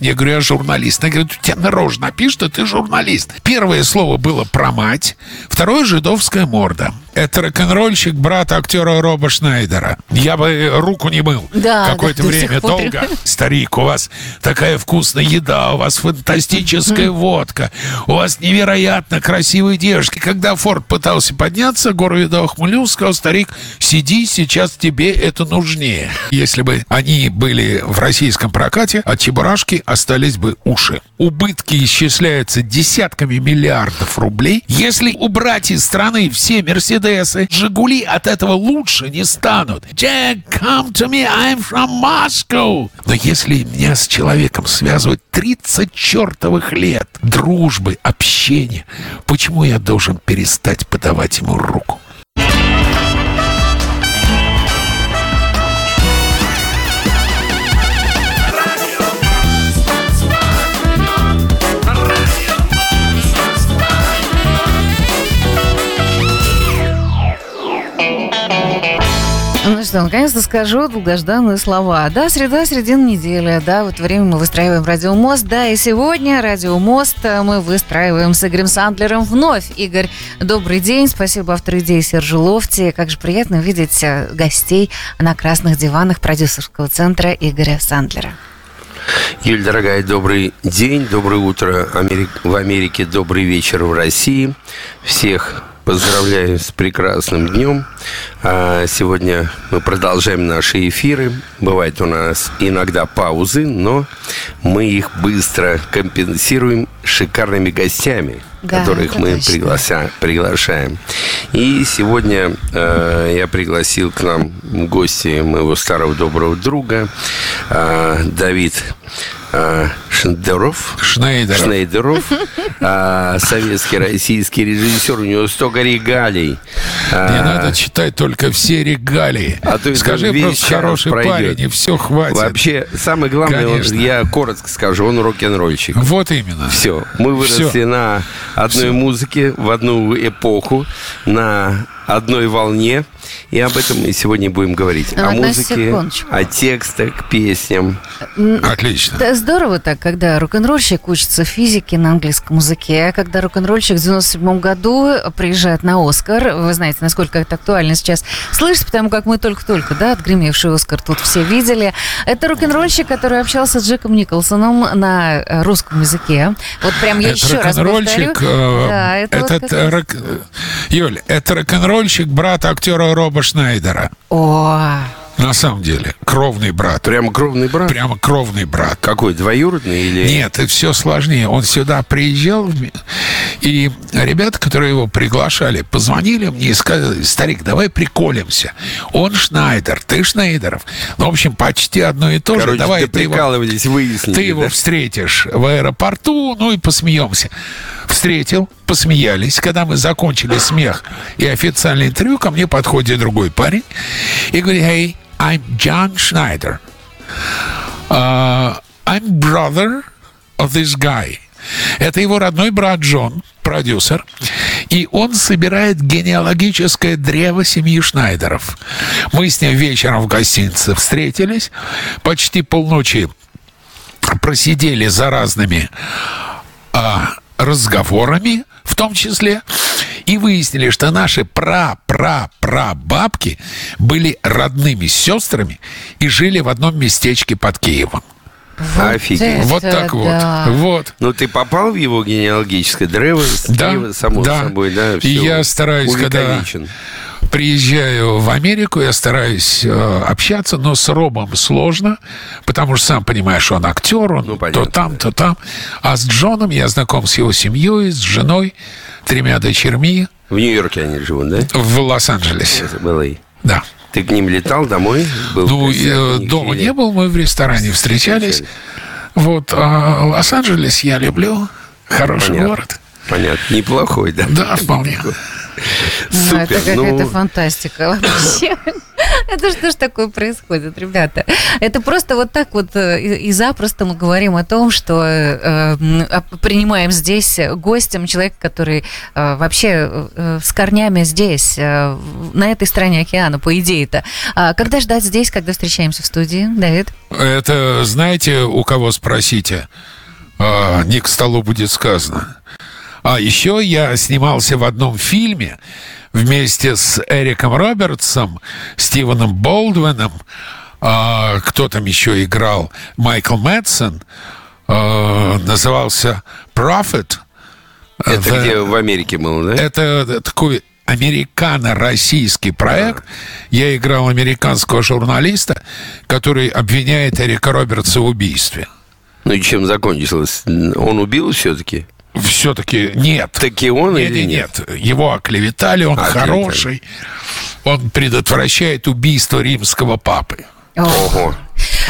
Я говорю, я журналист. Она говорит, у тебя наружно напишут, что ты журналист. Первое слово было про мать, второе жидовская морда. Это рок-н-ролльщик, брат актера Роба Шнайдера. Я бы руку не мыл Да, какое-то да, время, долго. Старик, у вас такая вкусная еда, у вас фантастическая водка, у вас невероятно красивые девушки. Когда Форд пытался подняться, Горовидо ухмыльнулся, сказал, старик, сиди, сейчас тебе это нужнее. Если бы они были в российском прокате, от Чебурашки остались бы уши. Убытки исчисляются десятками миллиардов рублей. Если убрать из страны все Мерседесы, Жигули от этого лучше не станут. Jack, come to me, I'm from Moscow. Но если меня с человеком связывать 30 чертовых лет дружбы, общения, почему я должен перестать подавать ему руку? Ну что, наконец-то скажу долгожданные слова. Да, среда, середина недели. Да, вот время мы выстраиваем радиомост. Да, и сегодня радиомост э, мы выстраиваем с Игорем Сандлером вновь. Игорь, добрый день. Спасибо автор идеи Сержу Лофти. Как же приятно видеть э, гостей на красных диванах продюсерского центра Игоря Сандлера. Юль, дорогая, добрый день, доброе утро Америк- в Америке, добрый вечер в России. Всех поздравляю с прекрасным днем. А, Сегодня мы продолжаем наши эфиры. Бывает у нас иногда паузы, но мы их быстро компенсируем шикарными гостями, Да, которых мы точно. приглася- приглашаем. И сегодня э, я пригласил к нам в гости моего старого доброго друга э, Давид э, Шендеров. Шнейдеров. Шнейдеров, э, советский российский режиссер, у него столько регалий. Не Э, надо читать только все регалии. А то Скажи просто хороший пройдет. парень, и все хватит. Вообще, самое главное, он- я коротко скажу, он рок-н-ролльщик. Вот именно. Все, мы выросли Всё. на одной Всё. музыке, в одну эпоху, на одной волне. И об этом мы сегодня будем говорить. Ну, о музыке, секундочку. о текстах, песням. Отлично. Да, здорово так, когда рок-н-ролльщик учится физике на английском языке, а когда рок-н-ролльщик в 97 году приезжает на Оскар, вы знаете, насколько это актуально сейчас слышать, потому как мы только-только, да, отгремевший Оскар тут все видели. Это рок-н-ролльщик, который общался с Джеком Николсоном на э, русском языке. Вот прям я Это еще раз повторю. э, Да, это вот этот, как раз- рок- Юль, это рок-н-ролльщик брат актера Роба Шнайдера. О, На самом деле, кровный брат. Прямо кровный брат. Прямо кровный брат. Какой, двоюродный или... Нет, это все сложнее. Он сюда приезжал, и ребята, которые его приглашали, позвонили мне и сказали, старик, давай приколемся. Он Шнайдер, ты Шнайдеров. Ну, в общем, почти одно и то же. Короче, Давай ты его, выяснили. ты его да? встретишь в аэропорту, ну и посмеемся. Встретил, посмеялись. Когда мы закончили смех и официальное интервью, ко мне подходит другой парень и говорит, hey, I'm John Schneider. Uh, I'm brother of this guy. Это его родной брат Джон, продюсер, и он собирает генеалогическое древо семьи Шнайдеров. Мы с ним вечером в гостинице встретились, почти полночи просидели за разными а, разговорами, в том числе, и выяснили, что наши пра-пра-пра-бабки были родными сестрами и жили в одном местечке под Киевом. Офигеть. это вот так да. вот. Вот. Ну, ты попал в его генеалогическое древо, Да, древо, само да. собой, да? И всё, я стараюсь, когда-. Приезжаю в Америку, я стараюсь э, общаться, но с Робом сложно, потому что сам понимаешь, он актер, он Ну, понятно, то там, то там. А с Джоном я знаком с его семьей, с женой, тремя дочерьми В Нью-Йорке они живут, да? в Лос-Анджелесе. Да. Ты к ним летал домой? Был Ну, э, дома или- не был, мы в ресторане встречались. Встречались. Вот, а Лос-Анджелес я люблю. Хороший Понятно. город. Понятно. Неплохой, да? Да, вполне. Ну, Супер. это какая-то Ну, фантастика вообще. Это что ж такое происходит, ребята? Это просто вот так вот э, и, запросто мы говорим о том, что э, э, принимаем здесь гостем человека, который э, вообще э, с корнями здесь, э, на этой стороне океана, по идее-то. А когда ждать здесь, когда встречаемся в студии, Давид? Это знаете, у кого спросите? А, не к столу будет сказано. А еще я снимался в одном фильме вместе с Эриком Робертсом, Стивеном Болдвином, а, кто там еще играл, Майкл Мэтсон, а, назывался «Prophet». Это The, где в Америке был, да? Это такой американо-российский проект. Я играл американского журналиста, который обвиняет Эрика Робертса в убийстве. Ну и чем закончилось? Он убил все-таки? Все-таки нет. Таки он нет, или нет? Нет, его оклеветали, он оклеветали. хороший. Он предотвращает убийство римского папы. Ого.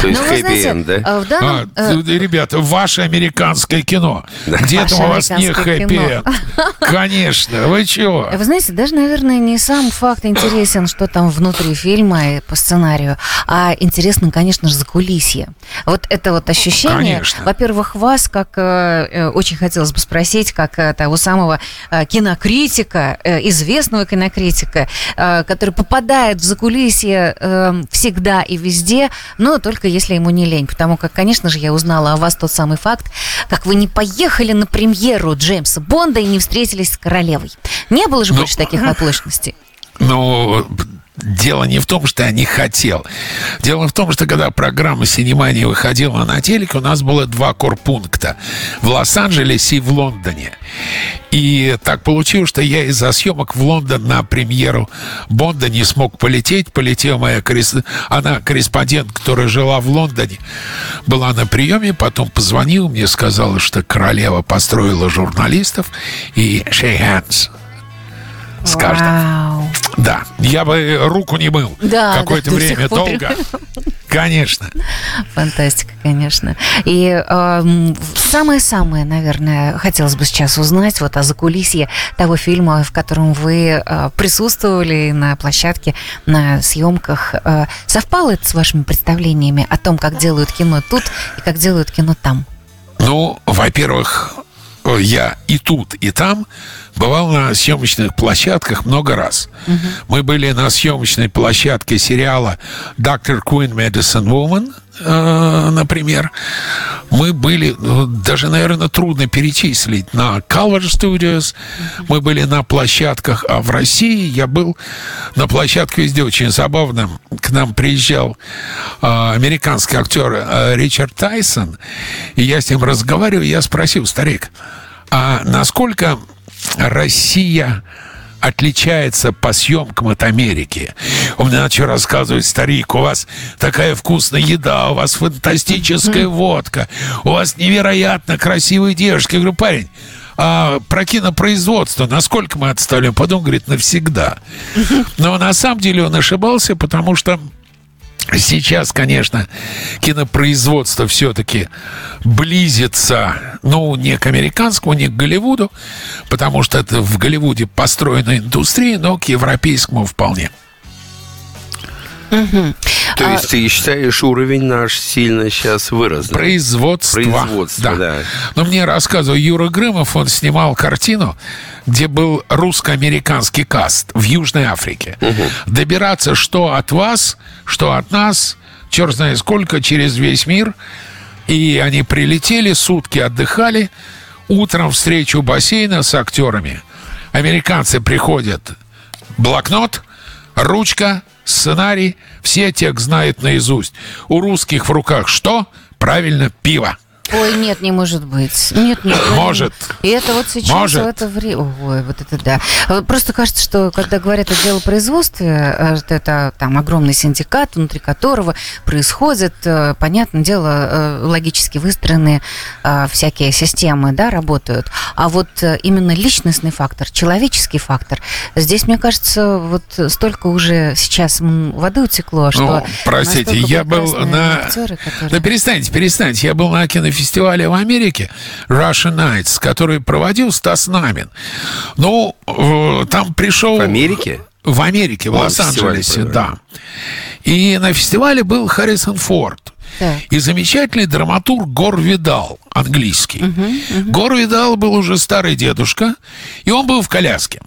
То есть хэппи-энд, да? А, в данном, а, э... Ребята, ваше американское кино. Где там у вас не хэппи-энд? Конечно, вы чего? Вы знаете, даже, наверное, не сам факт интересен, что там внутри фильма и по сценарию, а интересно, конечно же, закулисье. Вот это вот ощущение, конечно. во-первых, вас, как э, э, очень хотелось бы спросить, как э, того самого э, кинокритика, э, известного кинокритика, э, который попадает в закулисье э, всегда и везде, но только если ему не лень. Потому как, конечно же, я узнала о вас тот самый факт, как вы не поехали на премьеру Джеймса Бонда и не встретились с королевой. Не было же ну, больше таких оплошностей. Ну, Дело не в том, что я не хотел. Дело в том, что когда программа «Синемания» выходила на телеке, у нас было два корпункта. В Лос-Анджелесе и в Лондоне. И так получилось, что я из-за съемок в Лондон на премьеру Бонда не смог полететь. Полетела моя коррес... она корреспондент, которая жила в Лондоне, была на приеме, потом позвонила мне, сказала, что королева построила журналистов и shake hands с каждым. Вау. Да, я бы руку не мыл да, какое-то да, время, долго. Конечно. Фантастика, конечно. И э, самое-самое, наверное, хотелось бы сейчас узнать вот о закулисье того фильма, в котором вы э, присутствовали на площадке, на съемках. Э, совпало это с вашими представлениями о том, как делают кино тут и как делают кино там? Ну, во-первых, я и тут, и там бывал на съемочных площадках много раз. Угу. Мы были на съемочной площадке сериала «Доктор Queen Medicine Woman», э, например. Мы были, ну, даже, наверное, трудно перечислить, на Calvert Studios. Мы были на площадках, а в России я был на площадке везде очень забавно. К нам приезжал э, американский актер э, Ричард Тайсон, и я с ним разговариваю, я спросил, старик, а насколько Россия отличается по съемкам от Америки. Он мне начал рассказывать, старик, у вас такая вкусная еда, у вас фантастическая водка, у вас невероятно красивые девушки. Я говорю, парень, а про кинопроизводство, насколько мы отстали? Потом говорит, навсегда. Но на самом деле он ошибался, потому что Сейчас, конечно, кинопроизводство все-таки близится, ну, не к американскому, не к Голливуду, потому что это в Голливуде построена индустрия, но к европейскому вполне. Угу. То а... есть ты считаешь, уровень наш сильно сейчас вырос? Да? Производство. Производство, да. да. Но мне рассказывал Юра Грымов, он снимал картину, где был русско-американский каст в Южной Африке. Угу. Добираться что от вас, что от нас, черт знает сколько, через весь мир. И они прилетели, сутки отдыхали, утром встречу бассейна с актерами. Американцы приходят, блокнот, ручка, сценарий, все текст знают наизусть. У русских в руках что? Правильно, пиво. Ой, нет, не может быть. Нет, нет. Может. И это вот сейчас может. в это время... Ой, вот это да. Просто кажется, что когда говорят о делопроизводстве, э, это там огромный синдикат, внутри которого происходят, э, понятное дело, э, логически выстроенные всякие системы, да, работают. А вот именно личностный фактор, человеческий фактор, здесь, мне кажется, вот столько уже сейчас воды утекло, что... Ну, простите, я был на... Актеры, которые... Да перестаньте, перестаньте. Я был на кинофестивале фестиваля в Америке Russian Nights, который проводил Стас Намин. Ну, э, там пришел... В Америке? В Америке, в Лос-Анджелесе, да. И на фестивале был Харрисон Форд. Так. И замечательный драматург Гор Видал, английский. Гор Видал был уже старый дедушка, и он был в коляске.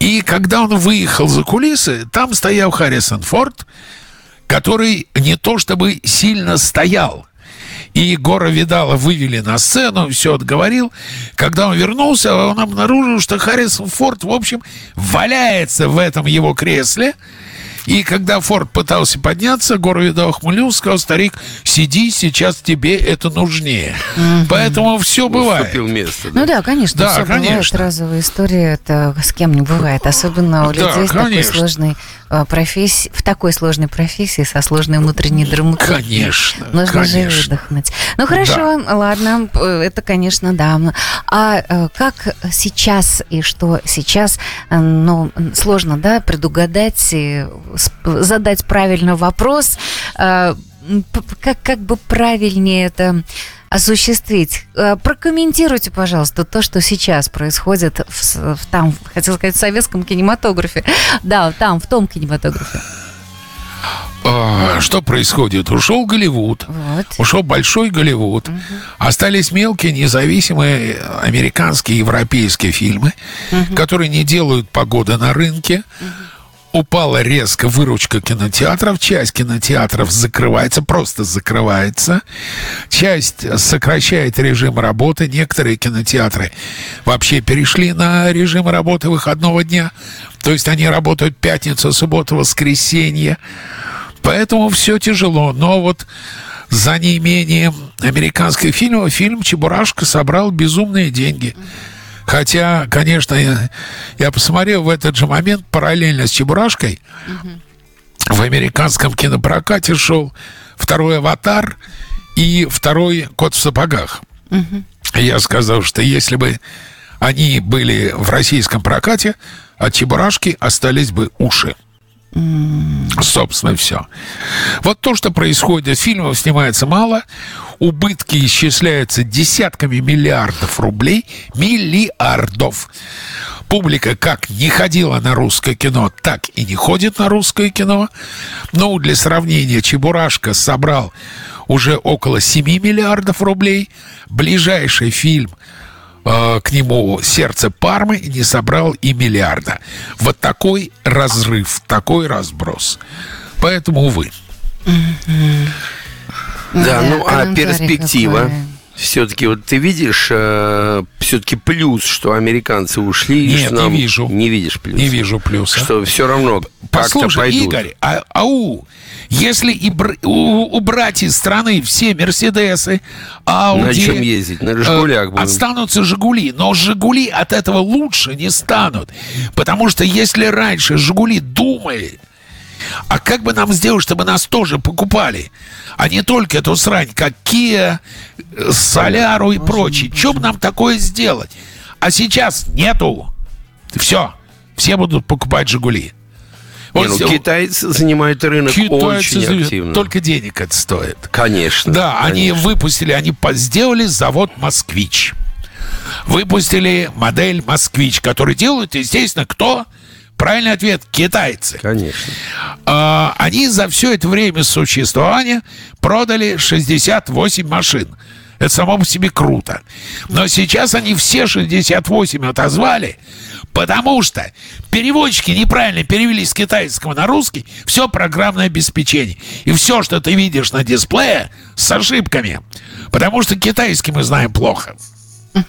И когда он выехал за кулисы, там стоял Харрисон Форд, который не то чтобы сильно стоял. И Гора Видала вывели на сцену, все отговорил. Когда он вернулся, он обнаружил, что Харрисон Форд, в общем, валяется в этом его кресле. И когда Форд пытался подняться, Гора Видал ухмыльнулся, сказал, старик, сиди, сейчас тебе это нужнее. Поэтому все бывает. Уступил место. Ну да, конечно, Да, все бывает. конечно. Разовые истории это с кем не бывает. Особенно у Да, людей с такой конечно. сложной э, профессией, в такой сложной профессии, со сложной внутренней драматургией. Конечно, Нужно же конечно. выдохнуть. Ну хорошо, ладно, э, это, конечно, да. А э, как сейчас и что сейчас, э, ну, сложно, да, предугадать, и задать правильно вопрос, как, как бы правильнее это осуществить. Э, Прокомментируйте, пожалуйста, то, что сейчас происходит в, в там, хотел сказать, в советском кинематографе. Да, там, в том кинематографе. А, Что происходит? Ушел Голливуд. Вот. Ушел большой Голливуд. Остались мелкие, независимые американские, европейские фильмы, которые не делают погоды на рынке. Упала резко выручка кинотеатров. Часть кинотеатров закрывается, просто закрывается. Часть сокращает режим работы. Некоторые кинотеатры вообще перешли на режим работы выходного дня. То есть они работают пятницу, субботу, воскресенье. Поэтому все тяжело. Но вот за неимением американских фильмов фильм «Чебурашка» собрал безумные деньги. Хотя, конечно, я, я посмотрел в этот же момент параллельно с «Чебурашкой» в американском кинопрокате шел второй «Аватар» и второй «Кот в сапогах». Я сказал, что если бы они были в российском прокате, от «Чебурашки» остались бы уши. Собственно, все. Вот то, что происходит. Фильмов снимается мало. Убытки исчисляются десятками миллиардов рублей. Миллиардов. Публика как не ходила на русское кино, так и не ходит на русское кино. Ну, для сравнения, Чебурашка собрал уже около 7 миллиардов рублей. Ближайший фильм э, к нему «Сердце Пармы» не собрал и миллиарда. Вот такой разрыв, такой разброс. Поэтому, увы. Да, ну а перспектива? какой. Все-таки вот ты видишь все-таки плюс, что американцы ушли? Нет, что не нам- вижу. Не видишь плюс? Не вижу плюса. Что все равно как-то Послушай, пойдут. Игорь, а, ау, если и бр- у- убрать из страны все Мерседесы, Ауди... На чем ездить? На «Жигулях» э, будем. Останутся «Жигули», но «Жигули» от этого лучше не станут. Потому что если раньше «Жигули» думали, а как бы нам сделать, чтобы нас тоже покупали, а не только эту срань, как Kia, э, Соляру и прочее. Что бы нам такое сделать? А сейчас нету. Все. Все будут покупать «Жигули». Не, Вот ну, все- китайцы занимают рынок Китайцы очень активно. Только денег это стоит. Конечно. Да, они конечно. выпустили, они сделали завод «Москвич». Выпустили модель «Москвич», который делают, естественно, кто? Правильный ответ – китайцы. Конечно. А, они за все это время существования продали 68 машин. Это само по себе круто. Но сейчас они все 68 отозвали, потому что переводчики неправильно перевели с китайского на русский все программное обеспечение. И все, что ты видишь на дисплее, с ошибками. Потому что китайский мы знаем плохо.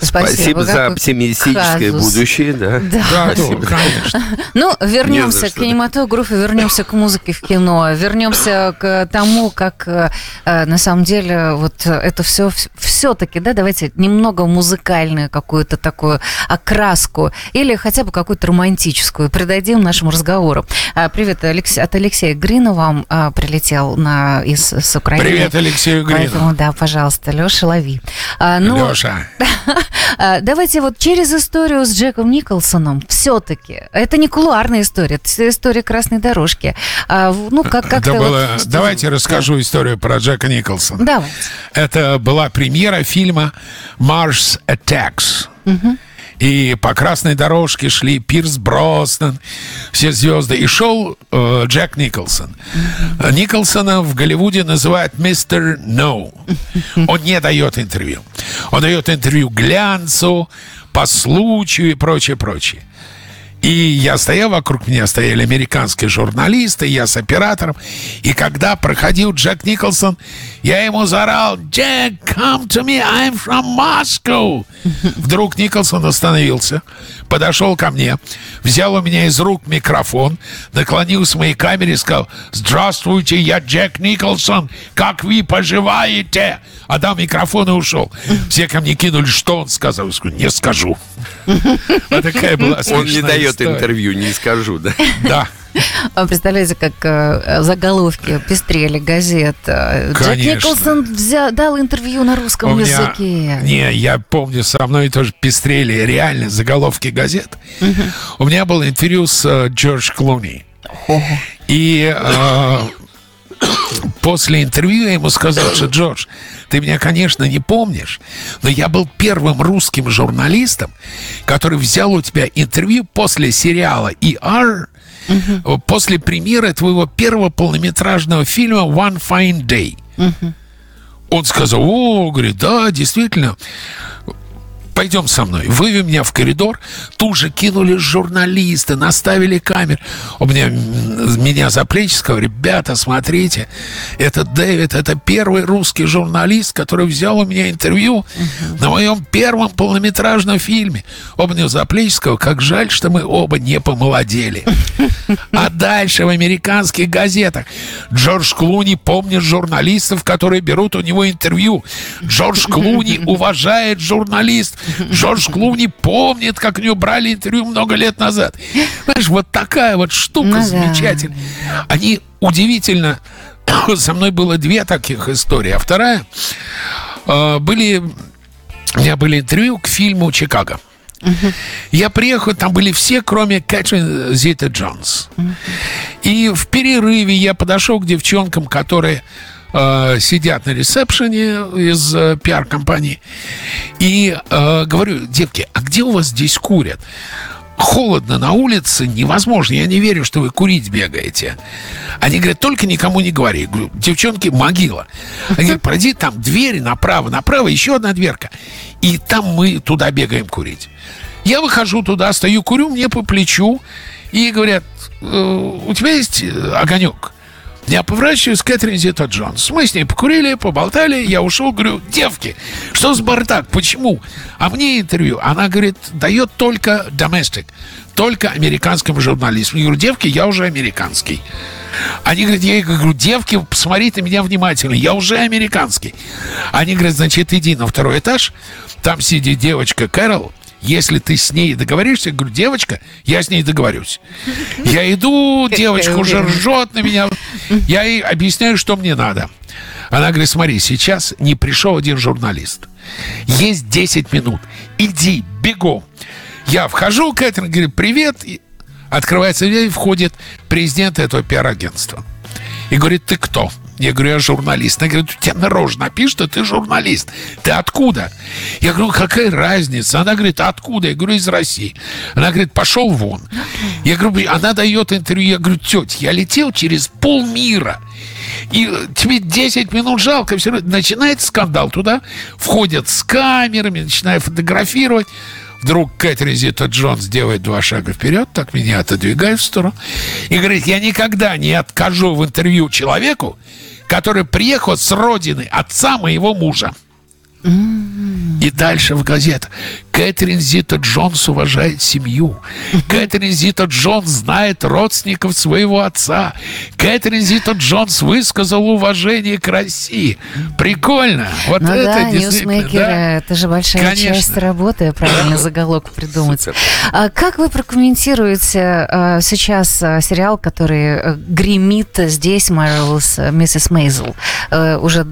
Спасибо за какой оптимистическое казус. будущее, да. Да. конечно. Ну, Не вернемся за к кинематографу, вернемся к музыке в кино, вернемся к тому, как э, на самом деле вот это все все-таки, да, давайте немного музыкальную какую-то такую окраску или хотя бы какую-то романтическую придадим нашему разговору. А, Привет, от Алексея Грина вам а, прилетел на, из с Украины. Привет, Алексею Грину. Поэтому, да, пожалуйста, Леша, лови. А, ну, Леша. а, Давайте вот через историю с Джеком Николсоном все-таки. Это не кулуарная история, это история красной дорожки. А, ну, как. Да вот- было- Давайте расскажу историю про Джека Николсона. Давайте. Это была премьера фильма «Mars Attacks». И по красной дорожке шли Пирс Броснан, все звезды. И шел э, Джек Николсон. Николсона в Голливуде называют мистер No. Он не дает интервью. Он дает интервью глянцу, по случаю и прочее, прочее. И я стоял, вокруг меня стояли американские журналисты, я с оператором. И когда проходил Джек Николсон, я ему заорал, «Джек, come to me, I'm from Moscow!» Вдруг Николсон остановился, подошел ко мне, взял у меня из рук микрофон, наклонился к моей камере и сказал, «Здравствуйте, я Джек Николсон, как вы поживаете?» Отдал микрофон и ушел. Все ко мне кинули, что он сказал. Я сказал, не скажу. Вот такая была Он не дает интервью, не скажу, да? Да. А представляете, как э, заголовки пестрели газет. Конечно. Джек Николсон взял, дал интервью на русском У языке. Не, я помню, со мной тоже пестрели реально заголовки газет. Угу. У меня было интервью с э, Джордж Клуни. И э, после интервью я ему сказал, что Джордж, ты меня, конечно, не помнишь, но я был первым русским журналистом, который взял у тебя интервью после сериала ER, угу. после премьеры твоего первого полнометражного фильма One Fine Day. Угу. Он сказал, о, говорит, да, действительно, пойдем со мной. Вывели меня в коридор, тут же кинули журналисты, наставили камер. У меня, меня за плечи сказали, ребята, смотрите, это Дэвид, это первый русский журналист, который взял у меня интервью uh-huh. на моем первом полнометражном фильме. Оба меня за плечи сказал, как жаль, что мы оба не помолодели. А дальше в американских газетах Джордж Клуни помнит журналистов, которые берут у него интервью. Джордж Клуни уважает журналист. Джордж Клуни помнит, как у него брали интервью много лет назад. Знаешь, вот такая вот штука ну, замечательная. Да. Они удивительно... Со мной было две таких истории. А вторая... Э, были... У меня были интервью к фильму «Чикаго». Uh-huh. Я приехал, там были все, кроме Кэтрин Зита Джонс. Uh-huh. И в перерыве я подошел к девчонкам, которые э, сидят на ресепшене из э, пиар-компании. И э, говорю, девки, а где у вас здесь курят? холодно на улице, невозможно. Я не верю, что вы курить бегаете. Они говорят, только никому не говори. Я говорю, девчонки, могила. Они говорят, пройди там двери направо, направо, еще одна дверка. И там мы туда бегаем курить. Я выхожу туда, стою, курю, мне по плечу. И говорят, «Э, у тебя есть огонек? Я поворачиваюсь к Кэтрин Зита Джонс. Мы с ней покурили, поболтали, я ушел, говорю, девки, что с бардак, почему? А мне интервью, она говорит, дает только domestic, только американским журналистам. Я говорю, девки, я уже американский. Они говорят, я говорю, девки, посмотрите на меня внимательно, я уже американский. Они говорят, значит, иди на второй этаж, там сидит девочка Кэрол, если ты с ней договоришься, говорю, девочка, я с ней договорюсь. Я иду, девочка уже ржет на меня. Я ей объясняю, что мне надо. Она говорит, смотри, сейчас не пришел один журналист. Есть 10 минут. Иди, бегом. Я вхожу, Кэтрин говорит, привет. Открывается дверь, входит президент этого пиар-агентства. И говорит, ты кто? Я говорю, я журналист. Она говорит, у тебя на напишет, что ты журналист. Ты откуда? Я говорю, какая разница? Она говорит, откуда? Я говорю, из России. Она говорит, пошел вон. Я говорю, она дает интервью. Я говорю, тетя, я летел через полмира. И тебе 10 минут жалко. Все равно начинается скандал. Туда входят с камерами, начинают фотографировать. Вдруг Кэтрин Зита Джонс делает два шага вперед, так меня отодвигает в сторону, и говорит, я никогда не откажу в интервью человеку, который приехал с родины отца моего мужа. И дальше в газетах. Кэтрин Зита Джонс уважает семью. Кэтрин Зита Джонс знает родственников своего отца. Кэтрин Зита Джонс высказал уважение к России. Прикольно. Вот ну это да, ньюсмейкеры, да? это же большая Конечно. часть работы, правильно заголовок придумать. А как вы прокомментируете а, сейчас а, сериал, который а, гремит здесь, Marvelous Миссис Мейзел? А, уже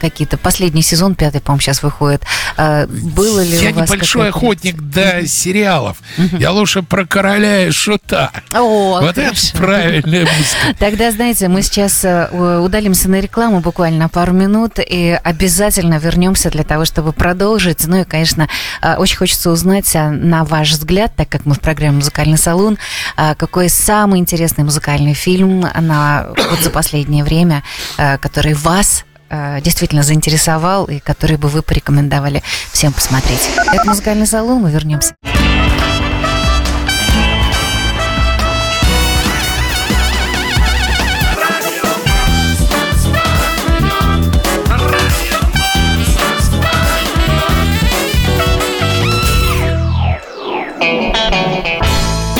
какие-то последний сезон, пятый, по-моему, сейчас выходит. А, было ли Я у вас большой охотник до сериалов. Я лучше про короля и шута. Вот это правильная музыка. Тогда, знаете, мы сейчас э, удалимся на рекламу буквально пару минут и обязательно вернемся для того, чтобы продолжить. Ну и, конечно, э, очень хочется узнать, а, на ваш взгляд, так как мы в программе «Музыкальный салон», а, какой самый интересный музыкальный фильм на, вот за последнее время, э, который вас действительно заинтересовал и который бы вы порекомендовали всем посмотреть. Это музыкальный салон, мы вернемся.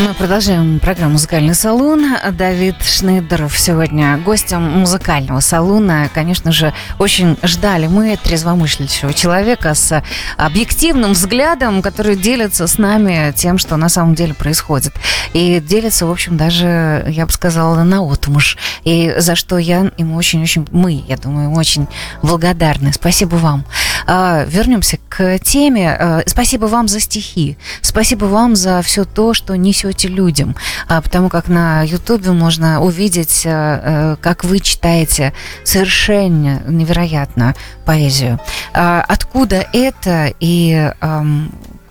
Мы продолжаем программу «Музыкальный салон». Давид Шнейдеров сегодня гостем музыкального салона. Конечно же, очень ждали мы трезвомыслящего человека с объективным взглядом, который делится с нами тем, что на самом деле происходит. И делится, в общем, даже, я бы сказала, на отмуж. И за что я ему очень-очень, мы, я думаю, очень благодарны. Спасибо вам. А, вернемся к теме. А, спасибо вам за стихи. Спасибо вам за все то, что несете даете людям, а, потому как на Ютубе можно увидеть, э, э, как вы читаете совершенно невероятно поэзию. А, откуда это и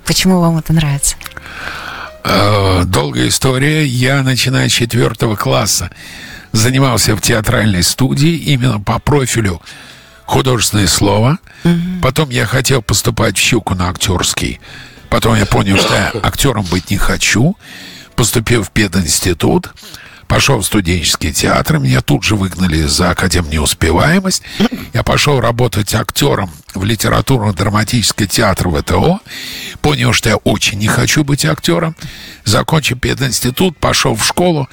почему вам это нравится? Э, долгая история. Я, начиная с четвертого класса, занимался в театральной студии именно по профилю художественное слово. Угу. Потом я хотел поступать в «Щуку» на актерский. Потом я понял, что я актером быть не хочу поступил в пединститут, пошел в студенческий театр, меня тут же выгнали за академ неуспеваемость. Я пошел работать актером в литературно-драматический театр ВТО. Понял, что я очень не хочу быть актером. Закончил пединститут, пошел в школу.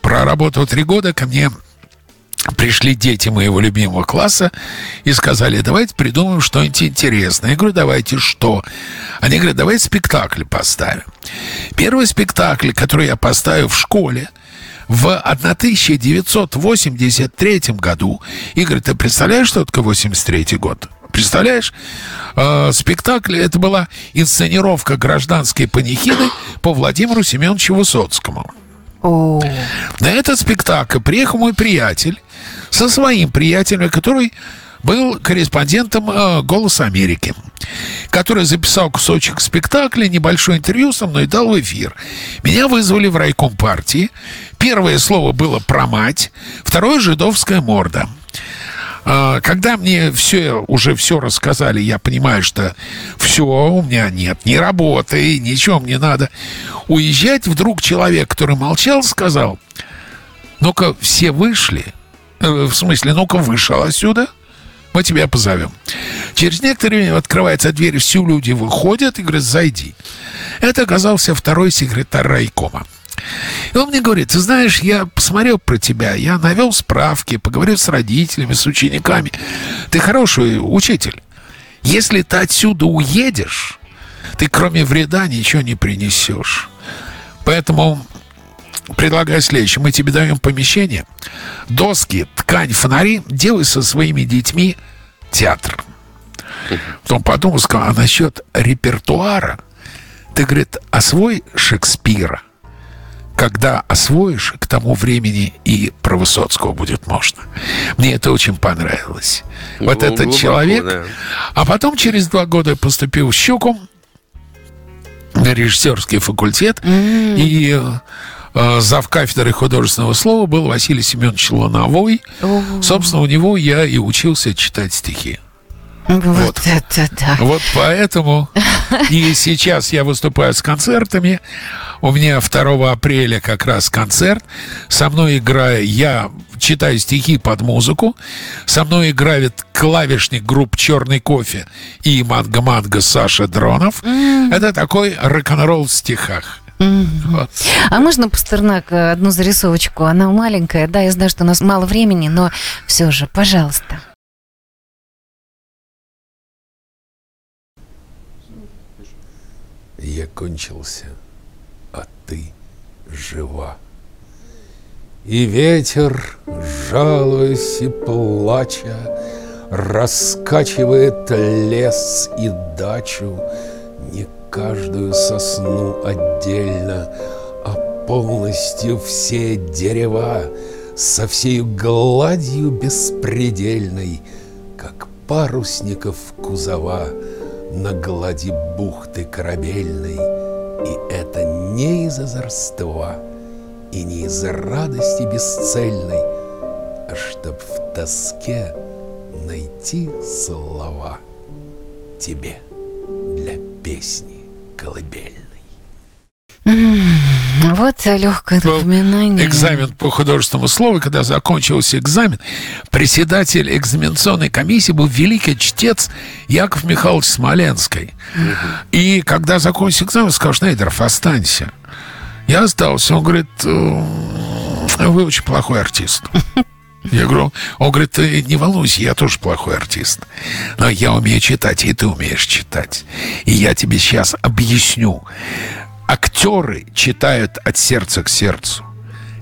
Проработал три года, ко мне пришли дети моего любимого класса и сказали, давайте придумаем что-нибудь интересное. Я говорю, давайте что? Они говорят, давайте спектакль поставим. Первый спектакль, который я поставил в школе, в 1983 году. Игорь, ты представляешь, что такое 83 год? Представляешь? Э, спектакль, это была инсценировка гражданской панихиды по Владимиру Семеновичу Высоцкому. На этот спектакль приехал мой приятель со своим приятелем, который был корреспондентом э, «Голоса Америки», который записал кусочек спектакля, небольшое интервью со мной дал в эфир. Меня вызвали в райком партии. Первое слово было про мать, второе – жидовская морда. А, когда мне все, уже все рассказали, я понимаю, что все, у меня нет ни работы, ничего мне надо. Уезжать вдруг человек, который молчал, сказал, ну-ка, все вышли, э, в смысле, ну-ка, вышел отсюда, мы тебя позовем. Через некоторое время открывается дверь, все люди выходят и говорят, зайди. Это оказался второй секретарь райкома. И он мне говорит, ты знаешь, я посмотрел про тебя, я навел справки, поговорил с родителями, с учениками. Ты хороший учитель. Если ты отсюда уедешь, ты кроме вреда ничего не принесешь. Поэтому предлагаю следующее. Мы тебе даем помещение, доски, ткань, фонари. Делай со своими детьми театр. Потом подумал, сказал, а насчет репертуара? Ты, говорит, освой Шекспира. Когда освоишь, к тому времени и про Высоцкого будет можно. Мне это очень понравилось. Вот Глубоко, этот человек. Да. А потом через два года поступил в Щуку на режиссерский факультет. Mm. И э, зав кафедры художественного слова был Василий Семенович Луновой. Oh. Собственно, у него я и учился читать стихи. Вот, вот это да. Вот поэтому и сейчас я выступаю с концертами. У меня 2 апреля как раз концерт. Со мной играю, я читаю стихи под музыку. Со мной играет клавишник групп «Черный кофе» и «Манго-манго» Саша Дронов. Mm. Это такой рок-н-ролл в стихах. Mm-hmm. Вот. А можно, Пастернак, одну зарисовочку? Она маленькая, да, я знаю, что у нас мало времени, но все же, пожалуйста. Я кончился, а ты жива. И ветер, жалуясь и плача, Раскачивает лес и дачу, Не каждую сосну отдельно, А полностью все дерева Со всею гладью беспредельной, Как парусников кузова На глади бухты корабельной. И это не из озорства И не из радости бесцельной, А чтоб в тоске найти слова тебе для песни колыбельной. Вот легкое напоминание. Экзамен по художественному слову, когда закончился экзамен, председатель экзаменационной комиссии был великий чтец Яков Михайлович Смоленский. И когда закончился экзамен, сказал, Шнейдеров, останься. Я остался. Он говорит, «Э, вы очень плохой артист. Я говорю, он говорит, ты не волнуйся, я тоже плохой артист. Но я умею читать, и ты умеешь читать. И я тебе сейчас объясню. Актеры читают от сердца к сердцу.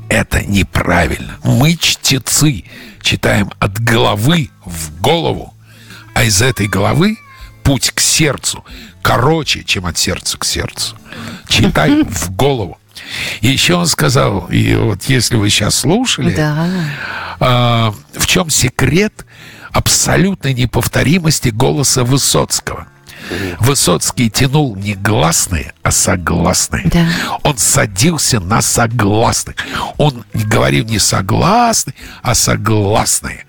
Это неправильно. Мы, чтецы, читаем от головы в голову. А из этой головы путь к сердцу короче, чем от сердца к сердцу. Читай в голову. И еще он сказал, и вот если вы сейчас слушали, Да. а, в чем секрет абсолютной неповторимости голоса Высоцкого. Высоцкий тянул не гласные, а согласные. Да. Он садился на согласных. Он говорил не согласные, а согласные.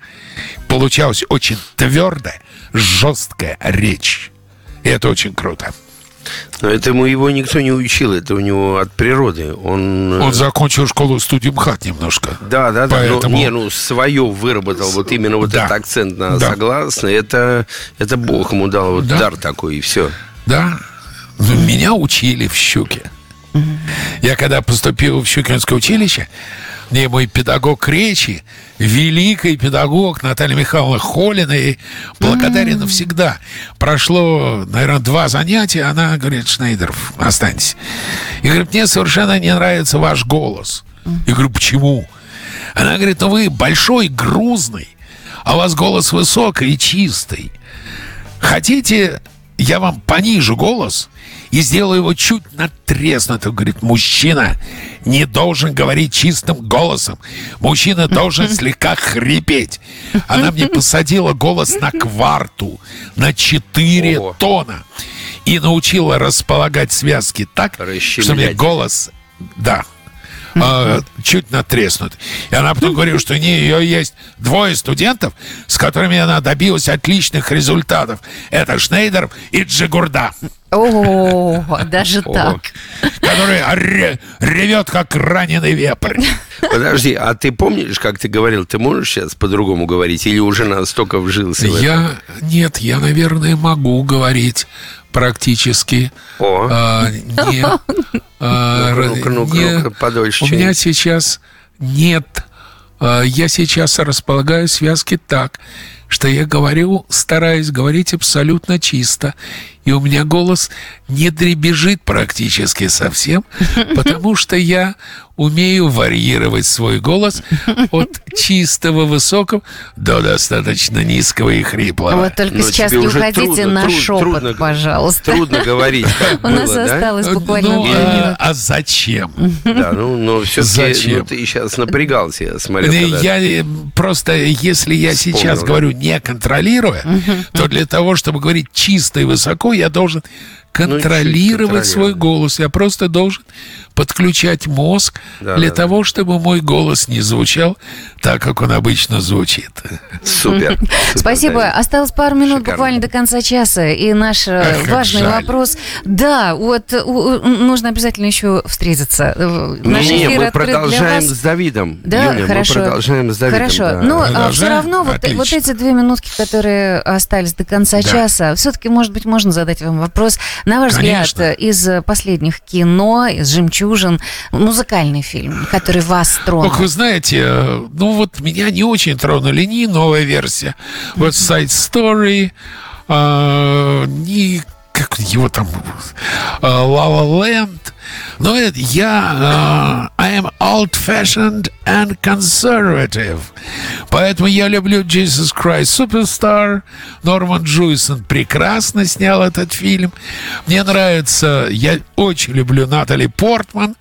Получалась очень твердая, жесткая речь. И это очень круто. Но этому его никто не учил, это у него от природы. Он, э, Он закончил школу студию МХАТ немножко. Да, да, да. Поэтому- Ну, не, ну, свое выработал, вот именно вот Да. этот акцент на Да. согласный. Это, это Бог ему дал вот Да. дар такой, и все. Да. Ну, Меня учили в Щуке. Я когда поступил в Щукинское училище, мне мой педагог речи, великий педагог Наталья Михайловна Холина, и благодарен навсегда. Прошло, наверное, два занятия, она говорит, Шнейдеров, останься. И говорит, мне совершенно не нравится ваш голос. Я говорю, почему? Она говорит, ну вы большой, грузный, а у вас голос высокий и чистый. Хотите, я вам понижу голос и сделаю его чуть надтреснутым. Говорит, мужчина не должен говорить чистым голосом. Мужчина должен слегка хрипеть. Она мне посадила голос на кварту, на 4 Ого. тона. И научила располагать связки так, что мне голос... Да, а, чуть натреснут. И она потом говорила, что у нее есть двое студентов, с которыми она добилась отличных результатов. Это Шнейдер и Джигурда, О, даже так. который ре- ревет, как раненый вепрь. Подожди, а ты помнишь, как ты говорил, ты можешь сейчас по-другому говорить? Или уже настолько вжился в? Я... Нет, я, наверное, могу говорить практически. О. А, не, а, Ну-ка, ну-ка, ну-ка, не- ну-ка, подольше У меня сейчас нет. а, Я сейчас располагаю связки так, что я говорю, стараюсь говорить абсолютно чисто. И у меня голос не дребезжит практически совсем, потому что я умею варьировать свой голос от чистого высокого до достаточно низкого и хриплого. Вот только Но сейчас не уходите трудно, на труд- шепот, трудно- пожалуйста. Трудно говорить, как У нас осталось буквально ну, а, минуты. а зачем? Да, ну, но все-таки Зачем? ну, ты сейчас напрягался, я смотрел. Я э, просто, если я сейчас говорю не контролируя, то для того, чтобы говорить чисто и высоко, я должен контролировать чуть свой голос. Я просто должен подключать мозг Да, для да, того, чтобы мой голос не звучал так, как он обычно звучит. Супер. супер, Спасибо. Осталось пару минут Шикарно. буквально до конца часа. И наш э, важный жаль. вопрос. Да, вот нужно обязательно еще встретиться. Э, Наш Не, мы продолжаем с Давидом. Да, Юля, хорошо. мы продолжаем с Давидом. Хорошо. да. Ну, а все равно вот, вот эти две минутки, которые остались до конца Да. часа, все-таки, может быть, можно задать вам вопрос. На ваш Конечно. взгляд, из последних кино, из «Жемчужин», музыкальный фильм, который вас тронул? Ох, вы знаете, ну вот меня не очень тронули ни новая версия, вот Side Story, а, ни как его там, La La Land, Но это я... Uh, I am old-fashioned and conservative. Поэтому я люблю Jesus Christ Superstar. Норман Джуйсон прекрасно снял этот фильм. Мне нравится... Я очень люблю Натали Портман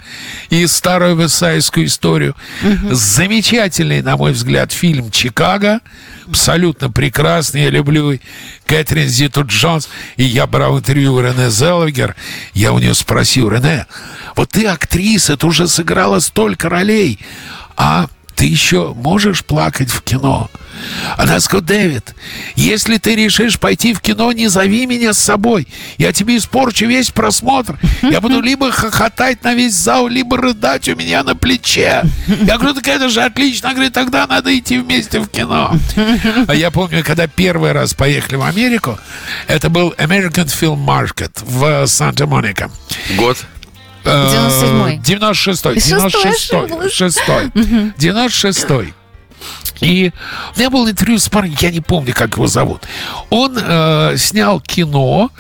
и старую высайскую историю. Угу. Замечательный, на мой взгляд, фильм «Чикаго». Абсолютно прекрасный. Я люблю Кэтрин Зиту Джонс. И я брал интервью у Рене Зелвигер. Я у нее спросил, Рене, вот ты актриса, ты уже сыграла столько ролей, а ты еще можешь плакать в кино? Она сказала, Дэвид, если ты решишь пойти в кино, не зови меня с собой. Я тебе испорчу весь просмотр. Я буду либо хохотать на весь зал, либо рыдать у меня на плече. Я говорю, так это же отлично. Она говорит, тогда надо идти вместе в кино. А я помню, когда первый раз поехали в Америку, это был American Film Market в Санта-Моника. Год? 97-й. 96-й. 96-й. 96-й. И у меня был интервью с парнем, я не помню, как его зовут. Он э, снял кино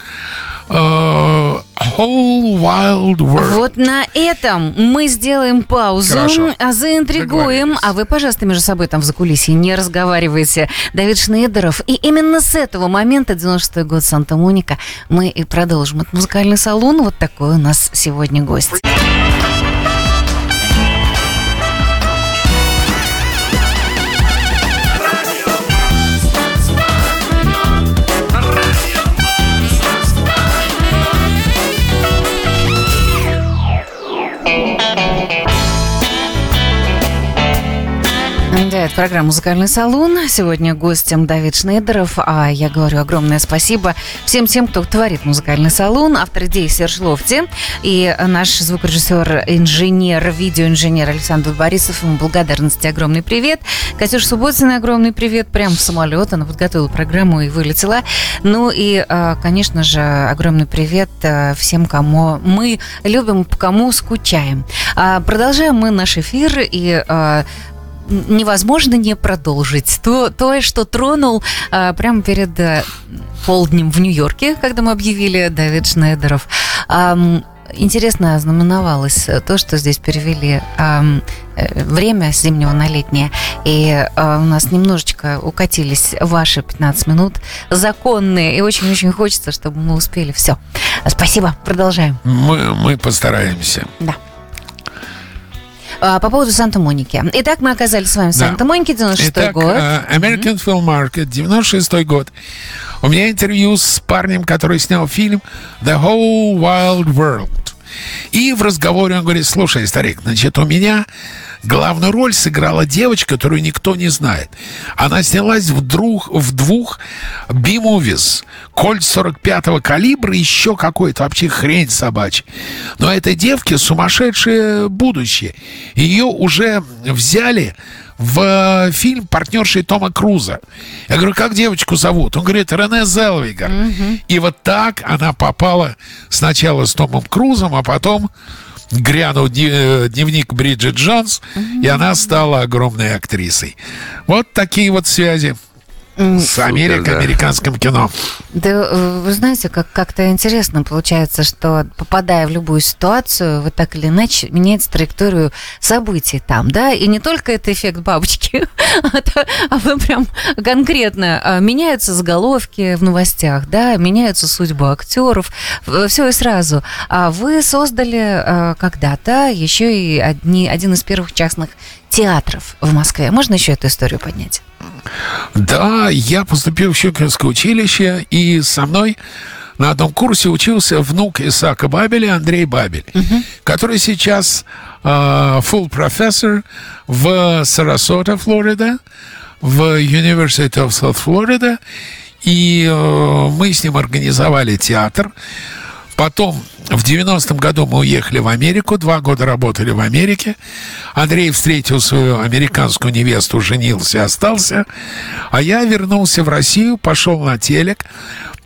э, Whole Wild World. Вот на этом мы сделаем паузу, Хорошо. а заинтригуем. А вы, пожалуйста, между собой там в закулисье не разговаривайте. Давид Шнейдеров. И именно с этого момента, 96-й год Санта-Моника, мы и продолжим. Это музыкальный салон. Вот такой у нас сегодня гость. Да, это программа «Музыкальный салон». Сегодня гостем Давид Шнейдеров. А я говорю огромное спасибо всем тем, кто творит «Музыкальный салон». Автор идеи Серж Лофти и наш звукорежиссер, инженер, видеоинженер Александр Борисов. Ему благодарности огромный привет. Катюша Субботина, огромный привет. Прямо в самолет. Она подготовила программу и вылетела. Ну и, а, конечно же, огромный привет а, всем, кому мы любим, кому скучаем. А, продолжаем мы наш эфир и невозможно не продолжить. То, то что тронул а, прямо перед а, полднем в Нью-Йорке, когда мы объявили Давид Шнейдеров. А, интересно ознаменовалось то, что здесь перевели а, время с зимнего на летнее. И а, у нас немножечко укатились ваши 15 минут законные. И очень-очень хочется, чтобы мы успели. Все. Спасибо. Продолжаем. Мы, мы постараемся. Да. А, по поводу Санта-Моники. Итак, мы оказались с вами в Да. Санта-Монике, 96 Итак, год. э, American Film Market, 96 год. У меня интервью с парнем, который снял фильм The Whole Wild World. И в разговоре он говорит, слушай, старик, значит, у меня главную роль сыграла девочка, которую никто не знает. Она снялась в, друг, в двух B-movies. Кольт 45-го калибра, еще какой-то вообще хрень собачья. Но этой девке сумасшедшее будущее. Ее уже взяли в фильм партнершей Тома Круза. Я говорю, как девочку зовут? Он говорит, Рене Зелвигер. И вот так она попала сначала с Томом Крузом, а потом грянул э, дневник Бриджит Джонс, и она стала огромной актрисой. Вот такие вот связи с Америкой, да. американским кино. Да, э, вы знаете, как- как-то интересно получается, что попадая в любую ситуацию, вы так или иначе меняется траекторию событий там, да, и не только это эффект бабочки, а а вы прям конкретно а, меняются заголовки в новостях, да, меняются судьбы актеров, все и сразу. А вы создали а, когда-то еще и одни, один из первых частных театров в Москве. Можно еще эту историю поднять? Да, я поступил в Щукинское училище, и со мной на одном курсе учился внук Исаака Бабеля, Андрей Бабель, который сейчас э, full professor в Сарасота, Флорида, в University of South Florida, и э, мы с ним организовали театр. Потом в 90-м году мы уехали в Америку, два года работали в Америке. Андрей встретил свою американскую невесту, женился, остался. А я вернулся в Россию, пошел на телек.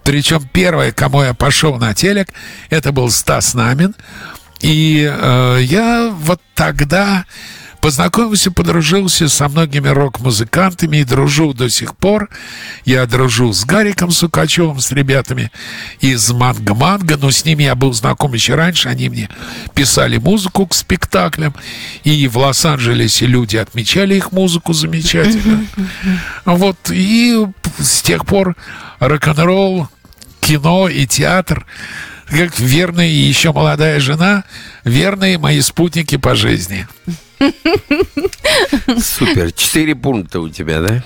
Причем первое, кому я пошел на телек, это был Стас Намин. И э, я вот тогда Познакомился, подружился со многими рок-музыкантами и дружу до сих пор. Я дружу с Гариком Сукачевым, с ребятами из Манго-Манго, но с ними я был знаком еще раньше. Они мне писали музыку к спектаклям, и в Лос-Анджелесе люди отмечали их музыку замечательно. Вот, и с тех пор рок-н-ролл, кино и театр как верная и еще молодая жена, верные мои спутники по жизни. Супер. Четыре пункта у тебя, да?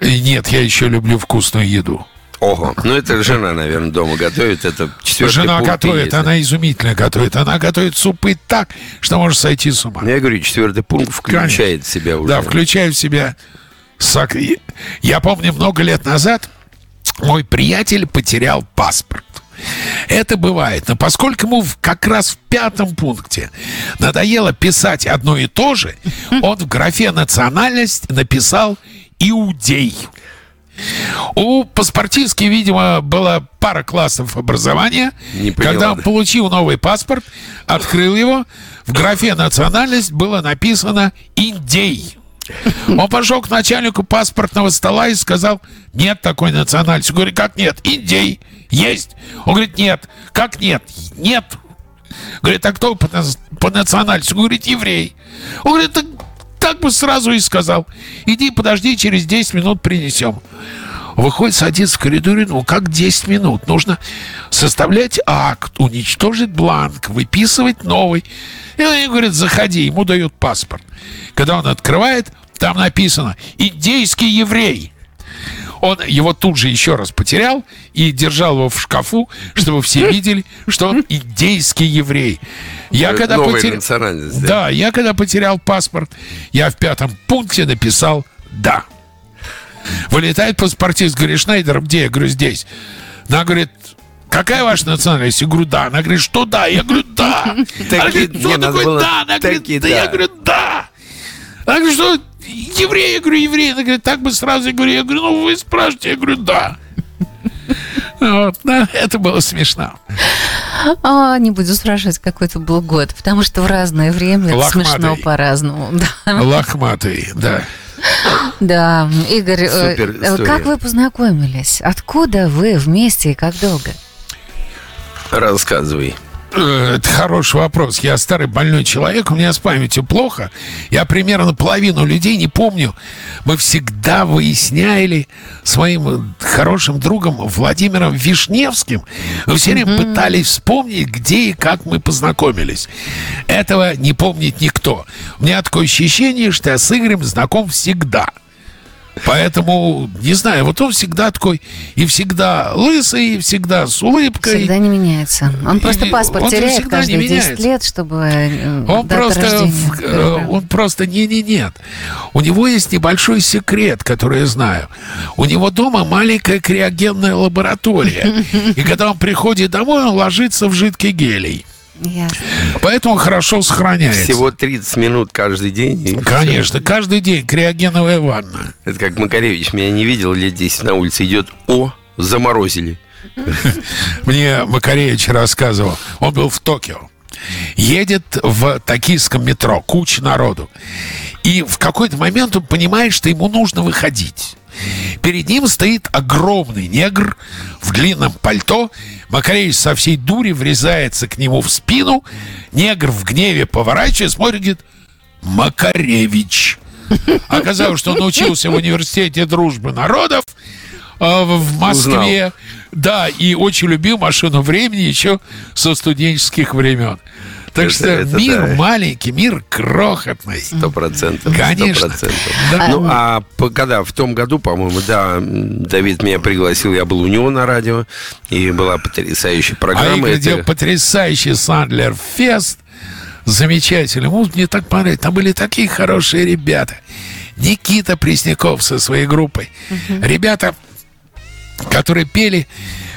И нет, я еще люблю вкусную еду. Ого, ну это жена, наверное, дома готовит. Это четвертый Жена пункт готовит, есть, она изумительно готовит. Она готовит супы так, что можешь сойти с ума. Ну, Я говорю, четвертый пункт включает в себя уже. Да, включаю в себя... Я помню, много лет назад мой приятель потерял паспорт. Это бывает. Но поскольку ему как раз в пятом пункте надоело писать одно и то же, он в графе «национальность» написал «иудей». У паспортистки, видимо, была пара классов образования. Не поняла, Когда он да. получил новый паспорт, открыл его, в графе «национальность» было написано «индей». Он пошел к начальнику паспортного стола и сказал, нет такой национальности. Он говорит, как нет? Индей. Есть. Он говорит, нет. Как нет? Нет. Говорит, а кто по, по национальности? Он говорит, еврей. Он говорит, так, так бы сразу и сказал. Иди, подожди, через 10 минут принесем. Выходит, садится в коридоре, ну как 10 минут? Нужно составлять акт, уничтожить бланк, выписывать новый. И он говорит, заходи, ему дают паспорт. Когда он открывает, там написано «Индейский еврей». Он его тут же еще раз потерял и держал его в шкафу, чтобы все видели, что он индейский еврей. Я когда потерял... да? Да, я когда потерял паспорт, я в пятом пункте написал «да». Вылетает паспортист, говорит, Шнайдер, где? Я говорю, здесь. Она говорит, какая ваша национальность? Я говорю, да. Она говорит, что да? Я говорю, да. Она говорит, что такое да? Она говорит, да. Я говорю, да. Она говорит, что еврей? Я говорю, еврей. Она говорит, так бы сразу. Я говорю, я говорю, ну вы спрашиваете. Я говорю, да. Вот, да, это было смешно. А, не буду спрашивать, какой это был год, потому что в разное время это Лохматый. смешно по-разному. Да. Лохматый, да. Да, Игорь, э, Супер э, как вы познакомились? Откуда вы вместе и как долго? Рассказывай. Э, Это хороший вопрос. Я старый больной человек, у меня с памятью плохо. Я примерно половину людей не помню. Мы всегда выясняли с моим хорошим другом Владимиром Вишневским. Мы все время пытались вспомнить, где и как мы познакомились. Этого не помнит никто. У меня такое ощущение, что я с Игорем знаком всегда. Поэтому, не знаю, вот он всегда такой, и всегда лысый, и всегда с улыбкой. Всегда не меняется. Он просто И- паспорт он теряет всегда не каждые 10 меняется. лет, чтобы э, Он дата просто, рождения э, он просто не не нет. У него есть небольшой секрет, который я знаю. У него дома маленькая криогенная лаборатория, и когда он приходит домой, он ложится в жидкий гелий, Ясно. поэтому хорошо сохраняется. Всего 30 минут каждый день. Конечно, каждый день криогеновая ванна. Это как Макаревич меня не видел лет 10 на улице. Идет, о, заморозили. Мне Макаревич рассказывал, он был в Токио. Едет в токийском метро, куча народу. И в какой-то момент он понимает, что ему нужно выходить. Перед ним стоит огромный негр в длинном пальто. Макаревич со всей дури врезается к нему в спину. Негр в гневе поворачивается, смотрит, говорит, Макаревич. Оказалось, что он учился в университете дружбы народов а, в в Москве. Да, и очень любил машину времени еще со студенческих времен. Так что это мир да. маленький, мир крохотный. Сто процентов. Конечно. Да. Ну, а когда в том году, по-моему, да, Давид меня пригласил, я был у него на радио, и была потрясающая А программа. Игорь делал Это- потрясающий Сандлер Фест. Замечательный. Ну, Мне так понравилось. Там были такие хорошие ребята. Никита Пресняков со своей группой. Ребята, которые пели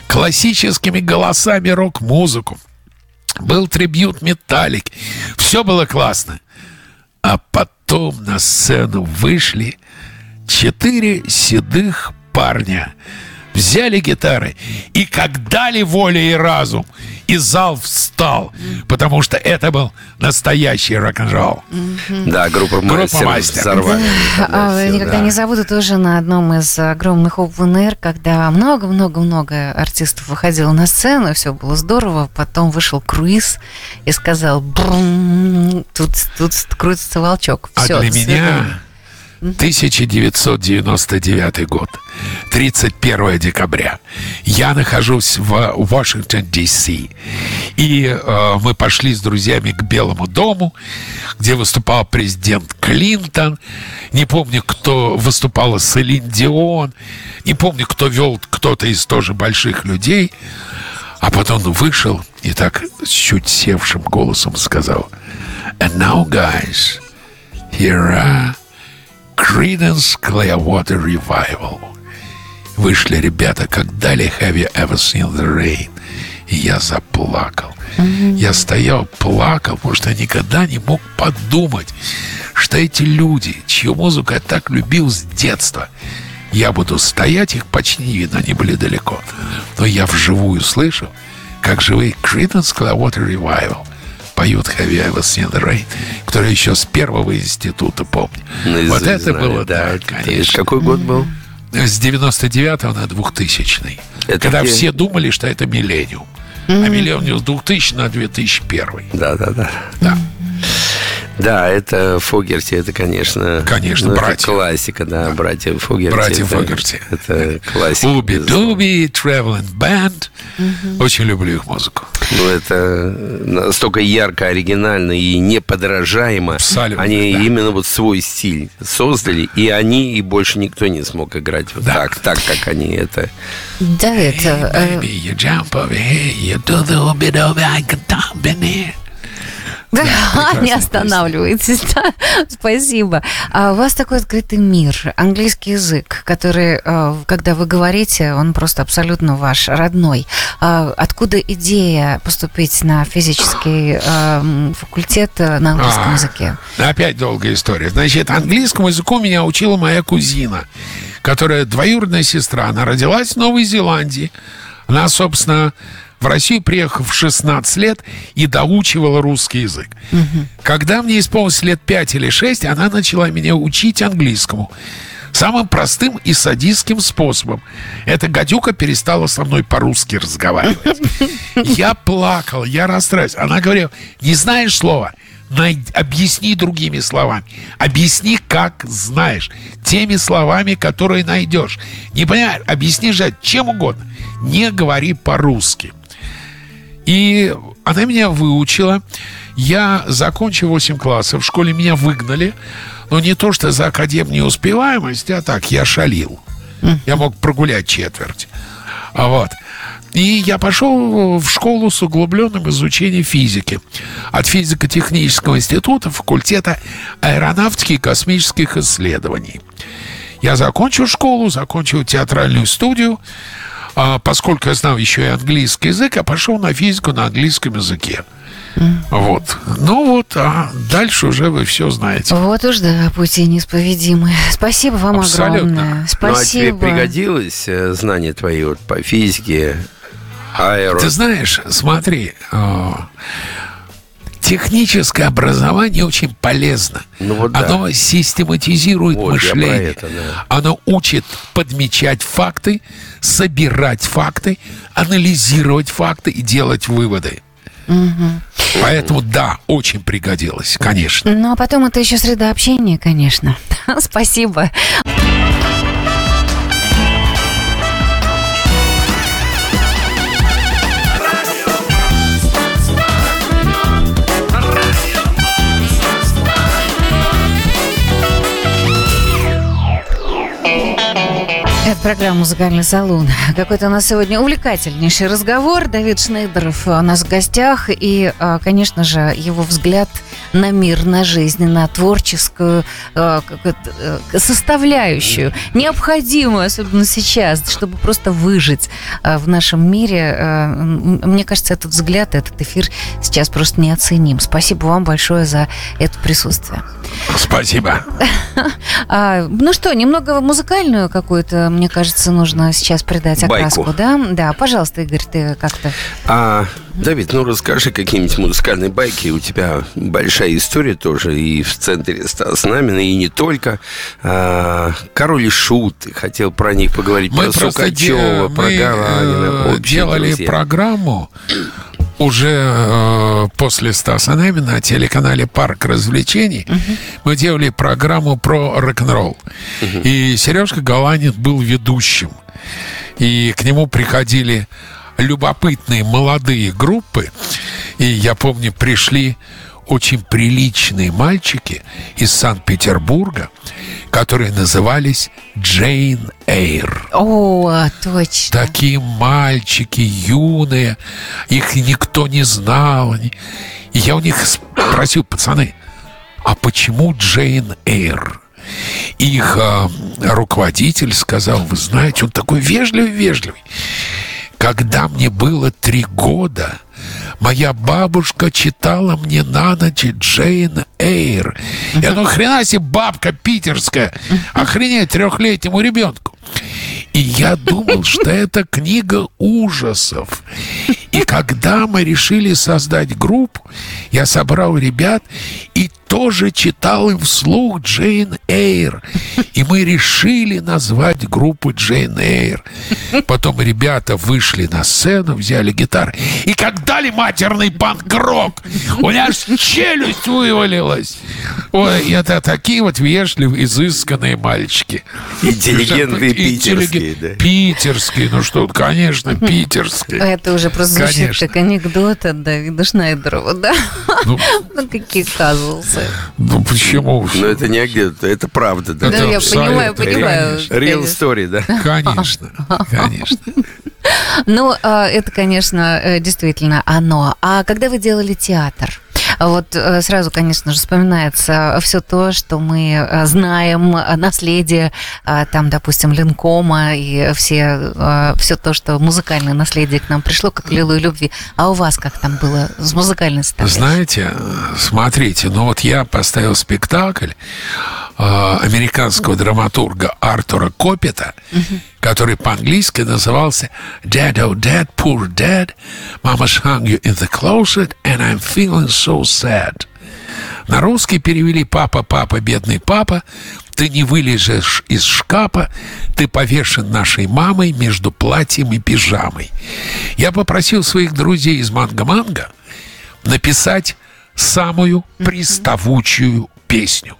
классическими голосами рок-музыку. Был трибют Металлик. Все было классно. А потом на сцену вышли четыре седых парня взяли гитары, и как дали воля и разум, и зал встал, потому что это был настоящий рок-н-ролл. Да, группа, Группа «Мастер» взорвали. А, тогда всё, Никогда да. не забуду тоже на одном из огромных open air, когда много-много-много артистов выходило на сцену, все было здорово. Потом вышел круиз и сказал, «Брум, тут, тут крутится волчок. А Всё, для меня свидания». 1999 год, 31 декабря. Я нахожусь в Вашингтон, Д.С. И э, мы пошли с друзьями к Белому дому, где выступал президент Клинтон. Не помню, кто выступала Селин Дион. Не помню, кто вел кто-то из тоже больших людей. А потом вышел и так с чуть севшим голосом сказал And now, guys, here are Creedence Clearwater Revival. Вышли ребята, как дали Have You Ever Seen the Rain? И я заплакал. Я стоял, плакал, потому что никогда не мог подумать, что эти люди, чью музыку я так любил с детства, я буду стоять, их почти не видно, они были далеко. Но я вживую слышал, как живые Creedence Clearwater Revival поют Seen the Rain, который еще с первого института помню. Наизусть вот это знали, было, да, это- конечно. Какой год был? С 99 на 2000 Это Когда где? все думали, что это миллениум. А миллениум с 2000 на 2001. Да, да, да. Да. Да, это Фогерти, это, конечно... Конечно, ну, это братья. классика, да, братья Фогерти. Братья это- Фогерти. Это классика. Уби. Дуби, Traveling Band. Очень люблю их музыку. Ну, это настолько ярко, оригинально и неподражаемо. Абсолютно, Они да. именно вот свой стиль создали, и они, и больше никто не смог играть вот Да. так, так, как они это... Да, это... э, Baby, you jump over here, you do the ubi dubi, I can in here. Да, не останавливайтесь. да. Спасибо. А у вас такой открытый мир, английский язык, который, э, когда вы говорите, он просто абсолютно ваш родной. А Откуда идея поступить на физический э, факультет э, на английском А, языке? Опять долгая история. Значит, английскому языку меня учила моя кузина, которая двоюродная сестра. Она родилась в Новой Зеландии. Она, собственно, в Россию приехала в 16 лет и доучивала русский язык. Когда мне исполнилось лет 5 или 6, она начала меня учить английскому. Самым простым и садистским способом. Эта гадюка перестала со мной по-русски разговаривать. Я плакал, я расстраивался. Она говорила, не знаешь слова? Объясни другими словами. Объясни, как знаешь. Теми словами, которые найдешь. Не понимаешь? Объясни же чем угодно. Не говори по-русски. И она меня выучила. Я закончил 8 классов. В школе меня выгнали. Но не то, что за академную успеваемость, а так, я шалил. Я мог прогулять четверть. А Вот. И я пошел в школу с углубленным изучением физики. От физико-технического института факультета аэронавтики и космических исследований. Я закончил школу, закончил театральную студию. А поскольку я знал еще и английский язык, я пошел на физику на английском языке. Вот. Ну вот, а дальше уже вы все знаете. Вот уж да, пути неисповедимы. Спасибо вам Абсолютно. огромное. Ну, а тебе Спасибо. пригодилось э, знание твои вот по физике, аэро? Ты знаешь, смотри, э, техническое образование очень полезно. Ну вот да. Оно систематизирует Вот, мышление. это, да. Оно учит подмечать факты, собирать факты, анализировать факты и делать выводы. Поэтому да, очень пригодилось, конечно. Ну, а потом это еще среда общения, конечно. Спасибо. Программа «Музыкальный салон». Какой-то у нас сегодня увлекательнейший разговор. Давид Шнейдеров у нас в гостях. И, а, конечно же, его взгляд на мир, на жизнь, на творческую э, э, составляющую, необходимую, особенно сейчас, чтобы просто выжить э, в нашем мире. Мне кажется, этот взгляд, этот эфир сейчас просто неоценим. Спасибо вам большое за это присутствие. Спасибо. А, ну что, немного музыкальную какую-то, мне кажется, нужно сейчас придать окраску, да? Да, пожалуйста, Игорь, ты как-то... Давид, ну расскажи какие-нибудь музыкальные байки. У тебя большая история тоже и в центре Стас Намина, и не только. А, Король и Шут, хотел про них поговорить. Мы про Сукачева, про мы, Гаранина. Э, делали друзья. программу уже э, после Стаса Немина на телеканале «Парк развлечений» uh-huh. мы делали программу про рок-н-ролл. Uh-huh. И Сережка Галанин был ведущим. И к нему приходили любопытные молодые группы. И я помню, пришли очень приличные мальчики из Санкт-Петербурга, которые назывались Джейн Эйр. О, точно. Такие мальчики юные, их никто не знал. И я у них спросил, пацаны, а почему Джейн Эйр? Их э, руководитель сказал, вы знаете, он такой вежливый-вежливый. Когда мне было три года, моя бабушка читала мне на ночь Джейн Эйр. Я ну хрена себе бабка питерская. Охренеть трехлетнему ребенку. И я думал, что это книга ужасов. И когда мы решили создать группу, я собрал ребят и тоже читал им вслух Джейн Эйр. И мы решили назвать группу Джейн Эйр. Потом ребята вышли на сцену, взяли гитары. И как дали матерный панк-рок, у меня аж челюсть вывалилась. Ой, это такие вот вежливые, изысканные мальчики. Интеллигентные питерские, да? Питерские, ну что, конечно, питерские. Это уже просто звучит как анекдот от Давида Шнайдерова, да? Ну, ну какие казусы. Ну почему? Ну это не анекдот, это правда. Да, да я понимаю, понимаю. Real story, да? Конечно, конечно. Ну, а, это, конечно, э, действительно оно. А когда вы делали театр? Вот э, сразу, конечно же, вспоминается все то, что мы э, знаем, наследие, там, допустим, Ленкома и все, все то, что музыкальное наследие к нам пришло, как Лилу любви. А у вас как там было с музыкальной составляющей? Знаете, смотрите, ну вот я поставил спектакль, Э, американского драматурга Артура Копета, uh-huh. Который по-английски назывался «Dad, oh dad, poor dad, mama's hung you in the closet and I'm feeling so sad». На русский перевели «Папа, папа, бедный папа, ты не вылезешь из шкафа, ты повешен нашей мамой между платьем и пижамой». Я попросил своих друзей из «Манго-манго» написать самую приставучую песню,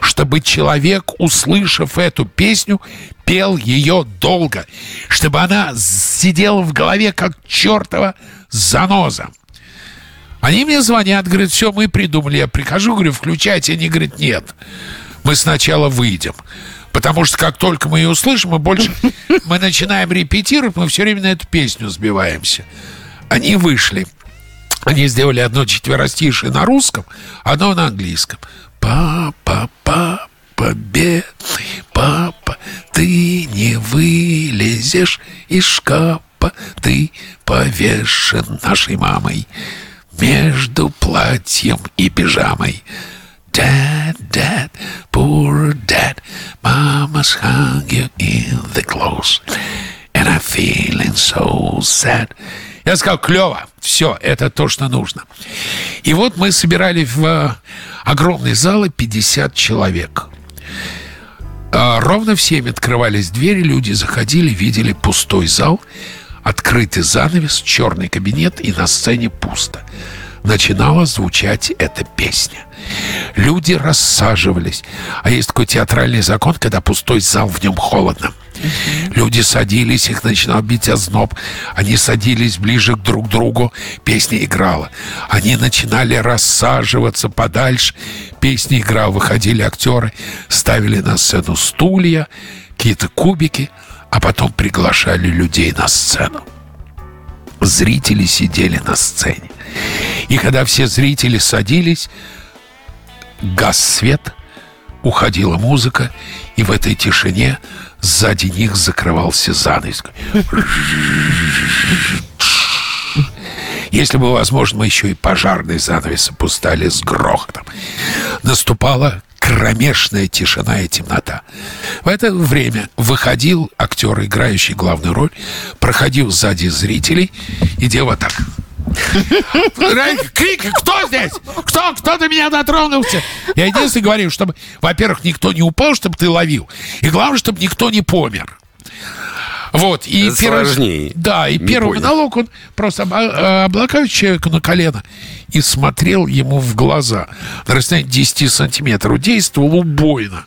чтобы человек, услышав эту песню, пел ее долго, чтобы она сидела в голове, как чертова заноза. Они мне звонят, говорят, все, мы придумали. Я прихожу, говорю, включайте. Они говорят, нет, мы сначала выйдем. Потому что как только мы ее услышим, мы больше мы начинаем репетировать, мы все время на эту песню сбиваемся. Они вышли. Они сделали одно четверостишее на русском, одно на английском. Папа, папа, бедный папа, ты не вылезешь из шкафа, ты повешен нашей мамой между платьем и пижамой. Dad, dad, poor dad, mama's hung you in the clothes, and I'm feeling so sad. Я сказал, клево, все, это то, что нужно. И вот мы собирали в э, огромные залы 50 человек. А, ровно в 7 открывались двери, люди заходили, видели пустой зал, открытый занавес, черный кабинет, и на сцене пусто. Начинала звучать эта песня. Люди рассаживались. А есть такой театральный закон, когда пустой зал, в нем холодно. Люди садились, их начинал бить озноб. Они садились ближе к друг другу, песня играла. Они начинали рассаживаться подальше, песня играла. Выходили актеры, ставили на сцену стулья, какие-то кубики, а потом приглашали людей на сцену. Зрители сидели на сцене. И когда все зрители садились, гас свет, уходила музыка, и в этой тишине сзади них закрывался занавес. Если бы возможно, мы еще и пожарный занавес опускали с грохотом. Наступала кромешная тишина и темнота. В это время выходил актер, играющий главную роль, проходил сзади зрителей и делал так. Крик, кто здесь? Кто? Кто до меня дотронулся? Я единственное говорю, чтобы, во-первых, никто не упал, чтобы ты ловил. И главное, чтобы никто не помер. Вот, и Это первый, сложнее. Да, и Не первый понял. монолог он просто обла- облокает человека на колено и смотрел ему в глаза. На расстоянии 10 сантиметров действовал убойно.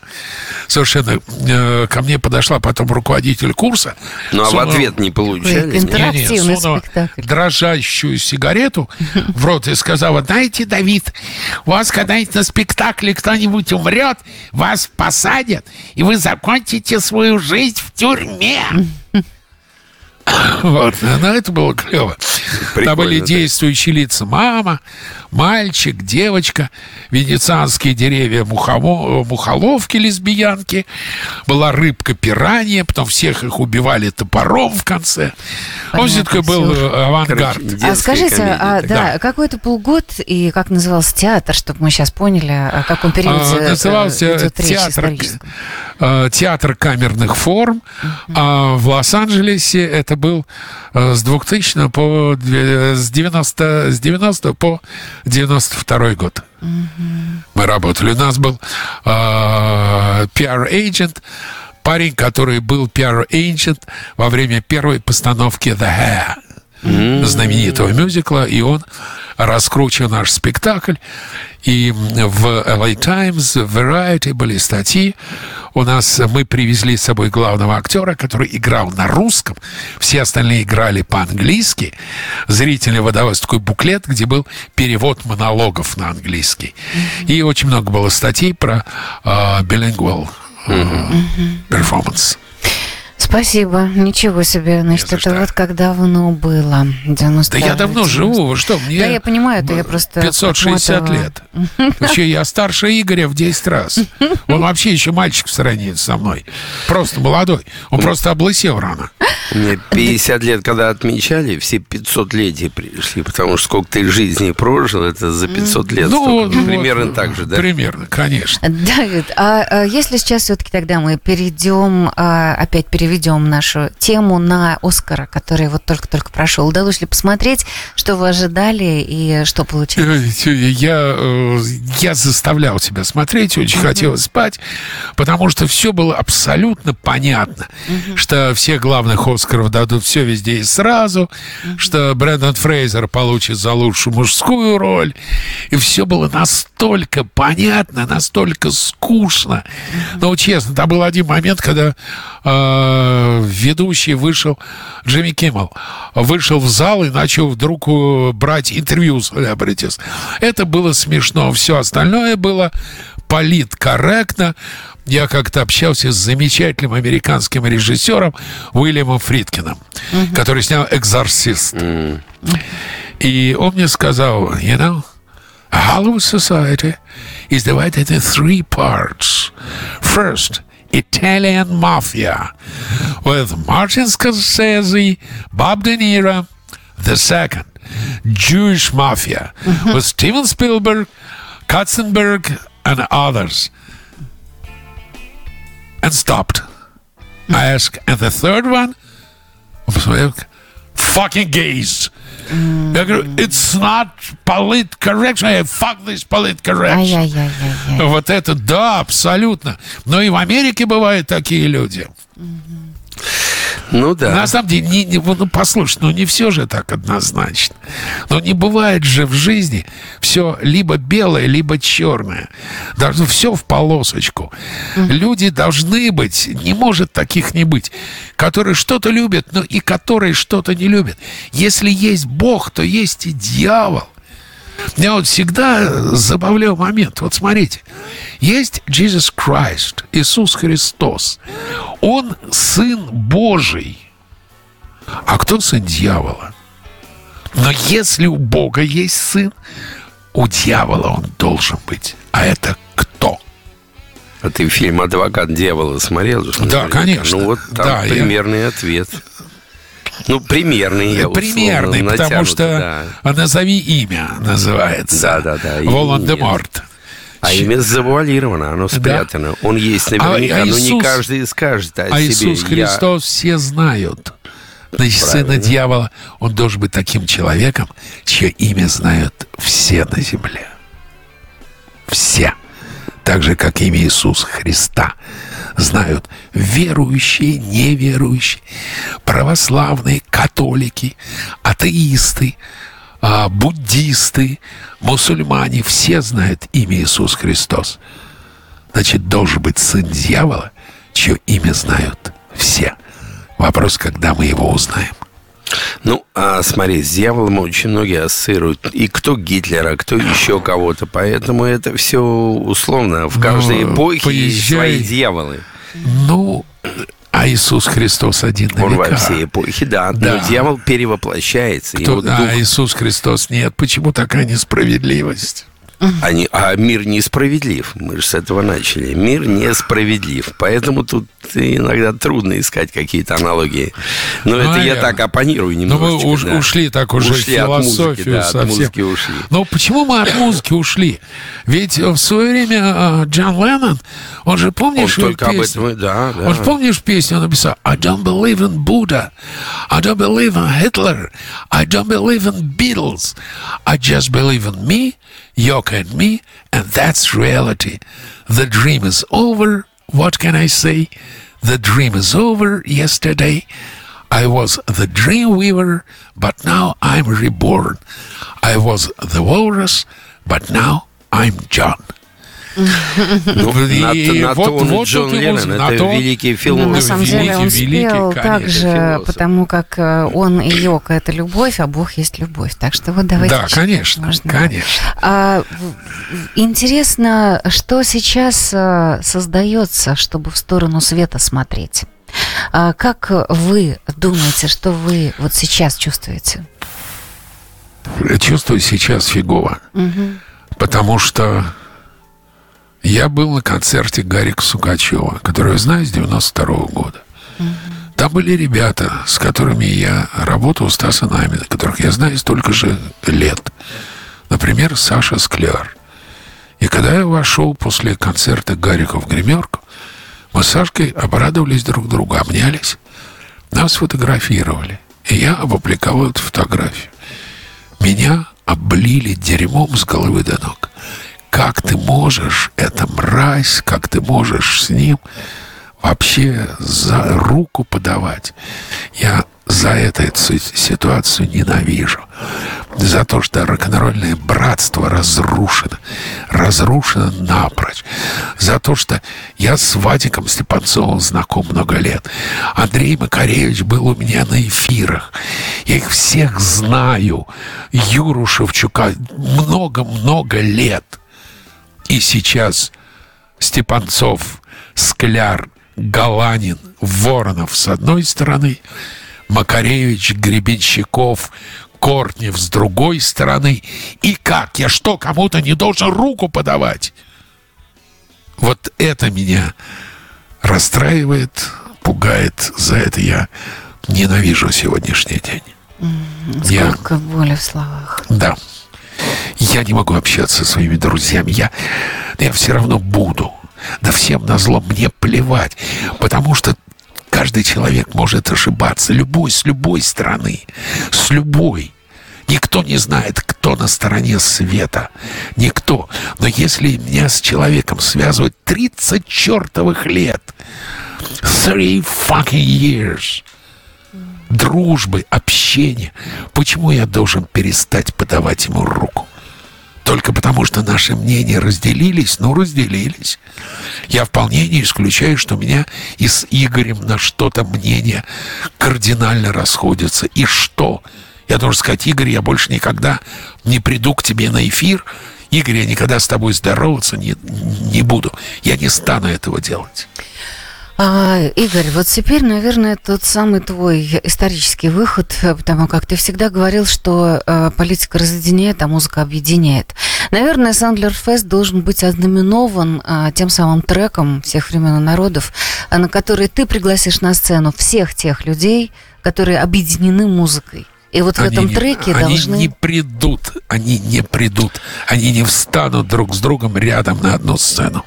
Совершенно э, ко мне подошла потом руководитель курса. Ну, а в ответ не получали? Ой, нет? Интерактивный сунула спектакль. дрожащую сигарету в рот и сказала, знаете, Давид, у вас когда-нибудь на спектакле кто-нибудь умрет, вас посадят, и вы закончите свою жизнь в тюрьме. Вот, ну это было клево. Там Прикольно, были да. действующие лица. Мама, мальчик, девочка, венецианские деревья, мухомо- мухоловки, лесбиянки. Была рыбка пиранья, потом всех их убивали топором в конце. Он все такой был э, авангард. Короче, А скажите, а, да, Да. какой-то полгод и как назывался театр, чтобы мы сейчас поняли, о каком периоде А, э, назывался идет театр, э, театр камерных форм. А в Лос-Анджелесе это был с 2000 по с 90, с 90 по 92 год. Мы работали. У нас был э, пиар-эйджент, парень, который был пиар-эйджент во время первой постановки The Hair знаменитого мюзикла, и он раскручивал наш спектакль. И в LA Times, в Variety были статьи. У нас мы привезли с собой главного актера, который играл на русском. Все остальные играли по-английски. Зрители выдавался такой буклет, где был перевод монологов на английский. И очень много было статей про э, bilingual э, performance. Спасибо, ничего себе. Значит, это что. вот как давно было. 90 Да я давно живу, вы что, мне... Да, я понимаю, это я просто 560 отмотала. лет. Вообще, я старше Игоря в 10 раз. Он вообще еще мальчик в сравнении со мной. Просто молодой. Он просто облысел рано. Мне 50 лет, когда отмечали, все 500 летия пришли, потому что сколько ты жизни прожил, это за 500 лет. Ну, столько. вот, примерно вот, так же, да? Примерно, конечно. Давид, а, а если сейчас все-таки тогда мы перейдем, а, опять переведем нашу тему на Оскара, который вот только-только прошел, удалось ли посмотреть, что вы ожидали и что получилось? Э, Я, э, я заставлял себя смотреть, очень хотелось спать, потому что все было абсолютно понятно, что всех главных Оскаров дадут все везде и сразу, что Брэндон Фрейзер получит за лучшую мужскую роль, и все было настолько понятно, настолько скучно. Но честно, там был один момент, когда э, ведущий вышел, Джимми Киммел, вышел в зал и начал вдруг э, брать интервью с селебритис. Это было смешно. Все остальное было политкорректно. Я как-то общался с замечательным американским режиссером Уильямом Фридкиным, который снял «Экзорцист». И он мне сказал, you know, Hollywood society is divided in three parts. First, Italian mafia with Martin Scorsese, Bob De Niro. The second, Jewish mafia mm-hmm. with Steven Spielberg, Katzenberg, and others. And stopped. I mm-hmm. asked, and the third one? Fucking gays. Я говорю, it's not политкорректно. Я fuck this политкорректно. Вот это, да, абсолютно. Но и в Америке бывают такие люди. Ну да. На самом деле, не, не- ну, послушай, ну не все же так однозначно. Но не бывает же в жизни все либо белое, либо черное. Должно все в полосочку. Люди должны быть, не может таких не быть, которые что-то любят, но и которые что-то не любят. Если есть Бог, то есть и дьявол. Меня вот всегда забавлял момент. Вот смотрите, есть Jesus Christ, Иисус Христос. Он Сын Божий. А кто сын дьявола? Но если у Бога есть сын, у дьявола он должен быть. А это А ты фильм «Адвокат дьявола» смотрел? Да, наверняка? конечно. Ну, вот там да, примерный я... ответ. Ну, примерный, я Примерный, потому что да. «Назови имя» называется. Да, да, да. Волан-де-Морт. А имя завуалировано, оно спрятано. Да? Он есть наверняка, а, а Иисус, но не каждый скажет о а себе. Иисус Христос я... все знают. Значит, Правильно. сына дьявола, он должен быть таким человеком, чье имя знают все на земле. Все. Так же, как имя Иисуса Христа знают верующие, неверующие, православные, католики, атеисты, а, буддисты, мусульмане, все знают имя Иисус Христос. Значит, должен быть сын дьявола, чье имя знают все. Вопрос, когда мы его узнаем. Ну, а смотри, с дьяволом очень многие ассоциируют. И кто Гитлера, кто еще кого-то. Поэтому это все условно. В каждой Но эпохе поезжай... есть свои дьяволы. Ну, а Иисус Христос один на Он века. во всей эпохе, да. да. Но дьявол перевоплощается. Кто, дух... А Иисус Христос нет. Почему такая несправедливость? Они, а мир несправедлив. Мы же с этого начали. Мир несправедлив. Поэтому тут иногда трудно искать какие-то аналогии. Но ну, это я так оппонирую немного. Но мы уж, да. ушли так уже ушли философию от музыки, да, совсем. От музыки ушли. Но почему мы от музыки ушли? Ведь в свое время а, Джон Леннон, он же помнишь он только песню? об этом, да, да. Он же помнишь песню, он написал I don't believe in Buddha, I don't believe in Hitler, I don't believe in Beatles, I just believe in me Yoke and me, and that's reality. The dream is over. What can I say? The dream is over yesterday. I was the dream weaver, but now I'm reborn. I was the walrus, but now I'm John. Ну, на, то он вот Джон Леннон, это великий философ. на самом деле он спел так же, потому как э, он и Йока – это любовь, а Бог есть любовь. Так что вот давайте... Да, конечно, конечно. А, интересно, что сейчас э, создается, чтобы в сторону света смотреть? А как вы думаете, что вы вот сейчас чувствуете? чувствую сейчас фигово. Угу. Потому что я был на концерте Гарика Сукачева, который я знаю с 92 -го года. Там были ребята, с которыми я работал, Стаса Намина, которых я знаю столько же лет. Например, Саша Скляр. И когда я вошел после концерта Гарика в гримерку, мы с Сашкой обрадовались друг другу, обнялись, нас сфотографировали. И я опубликовал эту фотографию. Меня облили дерьмом с головы до ног как ты можешь, это мразь, как ты можешь с ним вообще за руку подавать. Я за это, эту ситуацию ненавижу. За то, что рок-н-ролльное братство разрушено. Разрушено напрочь. За то, что я с Вадиком Степанцовым знаком много лет. Андрей Макаревич был у меня на эфирах. Я их всех знаю. Юру Шевчука много-много лет. И сейчас Степанцов, Скляр, Галанин, Воронов с одной стороны, Макаревич, Гребенщиков, Кортнев с другой стороны. И как? Я что, кому-то не должен руку подавать? Вот это меня расстраивает, пугает. За это я ненавижу сегодняшний день. Сколько я... боли в словах. Да. Я не могу общаться со своими друзьями. Я, я все равно буду. Да всем на зло мне плевать. Потому что каждый человек может ошибаться. Любой, с любой стороны. С любой. Никто не знает, кто на стороне света. Никто. Но если меня с человеком связывать 30 чертовых лет, three fucking years, дружбы, общения, почему я должен перестать подавать ему руку? Только потому, что наши мнения разделились, ну, разделились. Я вполне не исключаю, что у меня и с Игорем на что-то мнение кардинально расходятся. И что? Я должен сказать, Игорь, я больше никогда не приду к тебе на эфир. Игорь, я никогда с тобой здороваться не, не буду. Я не стану этого делать. А, Игорь, вот теперь, наверное, тот самый твой исторический выход, потому как ты всегда говорил, что э, политика разъединяет, а музыка объединяет. Наверное, Сандлер Фест должен быть ознаменован а, тем самым треком всех времен и народов, а, на который ты пригласишь на сцену всех тех людей, которые объединены музыкой. И вот Они в этом не- треке они должны... не придут, они не придут, они не встанут друг с другом рядом на одну сцену.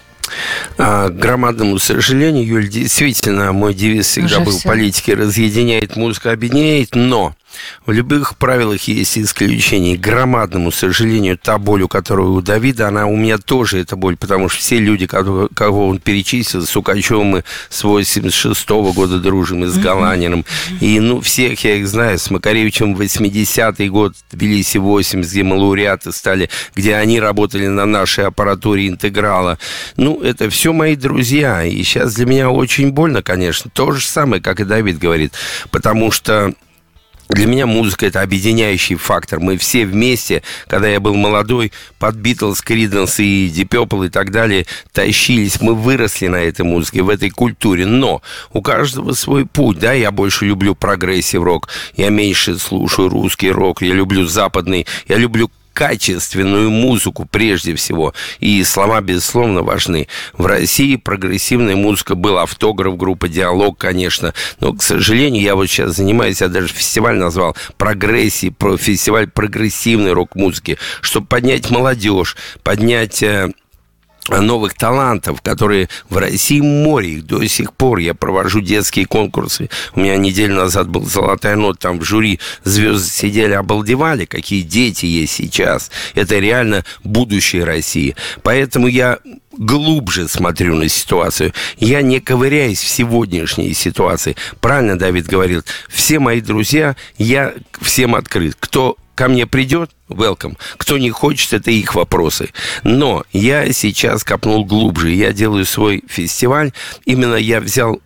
А, к громадному сожалению, Юль, действительно, мой девиз всегда Уже был всё. политики разъединяет, музыка объединяет, но в любых правилах есть исключения. И К громадному сожалению, та боль, у которой у Давида, она у меня тоже эта боль, потому что все люди, кого, кого он перечислил, с Сукачевым мы с 86 года дружим, и с Галаниным, и ну всех я их знаю, с Макаревичем 80-й год, Тбилиси 80, где мы лауреаты стали, где они работали на нашей аппаратуре интеграла. Ну, это все мои друзья, и сейчас для меня очень больно, конечно, то же самое, как и Давид говорит, потому что для меня музыка это объединяющий фактор. Мы все вместе, когда я был молодой, под Битлз, Криденс и Purple и так далее, тащились. Мы выросли на этой музыке, в этой культуре. Но у каждого свой путь. Да, я больше люблю progressive rock, я меньше слушаю русский рок, я люблю западный, я люблю качественную музыку прежде всего. И слова, безусловно, важны. В России прогрессивная музыка был автограф группы «Диалог», конечно. Но, к сожалению, я вот сейчас занимаюсь, я даже фестиваль назвал «Прогрессии», про фестиваль прогрессивной рок-музыки, чтобы поднять молодежь, поднять... э, новых талантов, которые в России море, их до сих пор. Я провожу детские конкурсы. У меня неделю назад был золотая нота, там в жюри звезды сидели, обалдевали, какие дети есть сейчас. Это реально будущее России. Поэтому я глубже смотрю на ситуацию. Я не ковыряюсь в сегодняшней ситуации. Правильно Давид говорил. Все мои друзья, я всем открыт. Кто ко мне придет, welcome. Кто не хочет, это их вопросы. Но я сейчас копнул глубже. Я делаю свой фестиваль. Именно я взял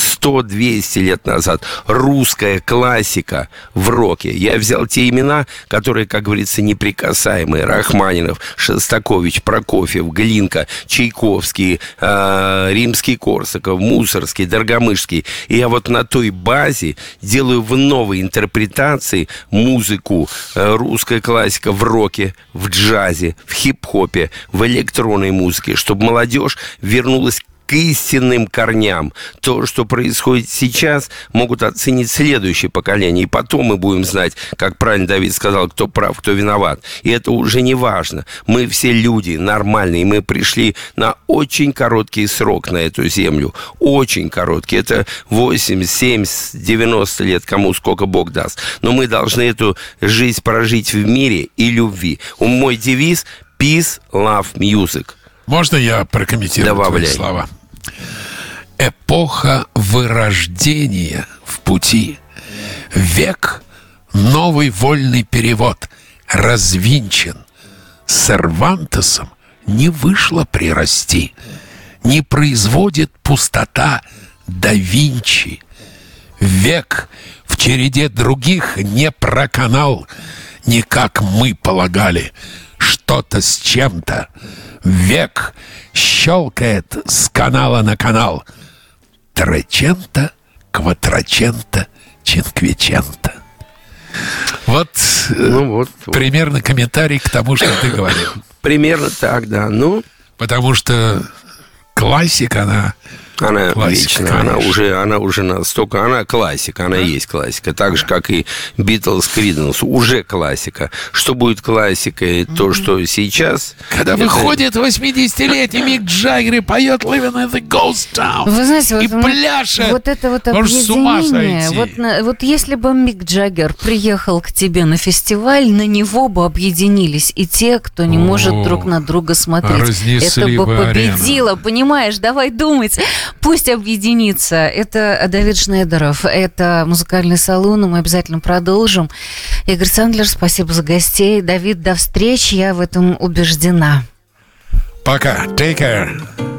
100-200 лет назад русская классика в роке. Я взял те имена, которые, как говорится, неприкасаемые. Рахманинов, Шостакович, Прокофьев, Глинка, Чайковский, э, Римский Корсаков, Мусорский, Доргомышский. И я вот на той базе делаю в новой интерпретации музыку э, русская классика в роке, в джазе, в хип-хопе, в электронной музыке, чтобы молодежь вернулась к истинным корням. То, что происходит сейчас, могут оценить следующее поколение. И потом мы будем знать, как правильно Давид сказал, кто прав, кто виноват. И это уже не важно. Мы все люди нормальные. Мы пришли на очень короткий срок на эту землю. Очень короткий. Это 8, 70, 90 лет, кому сколько Бог даст. Но мы должны эту жизнь прожить в мире и любви. У мой девиз Peace, Love, Music. Можно я прокомментирую Добавляй. твои слова? Эпоха вырождения в пути. Век новый вольный перевод развинчен. Сервантесом не вышло прирасти. Не производит пустота да Винчи. Век в череде других не проканал, не как мы полагали, что-то с чем-то. Век щелкает с канала на канал. Тречента, кватрачента, чинквичента. Вот, э, Ну вот, вот. примерно комментарий к тому, что ты говорил. Примерно так, да. Ну, Потому что классика, она... она Классика, вечная, она уже, она уже настолько, она классика, она есть классика, так же как и Битлз, Криденс, уже классика. Что будет классикой, то что сейчас. Когда это- выходит 80-летний Мик Джаггер и поет Living in the Ghost Town. Вы знаете, вот, и меня- пляшет. вот это вот Можешь с ума объединение, сойти. вот, на- вот если бы Мик Джаггер приехал к тебе на фестиваль, на него бы объединились и те, кто не может О, друг на друга смотреть. это бы арену. победило, понимаешь? Давай думать. Пусть объединится. Это Давид Шнейдеров, это музыкальный салон, мы обязательно продолжим. Игорь Сандлер, спасибо за гостей. Давид, до встречи, я в этом убеждена. Пока. Take care.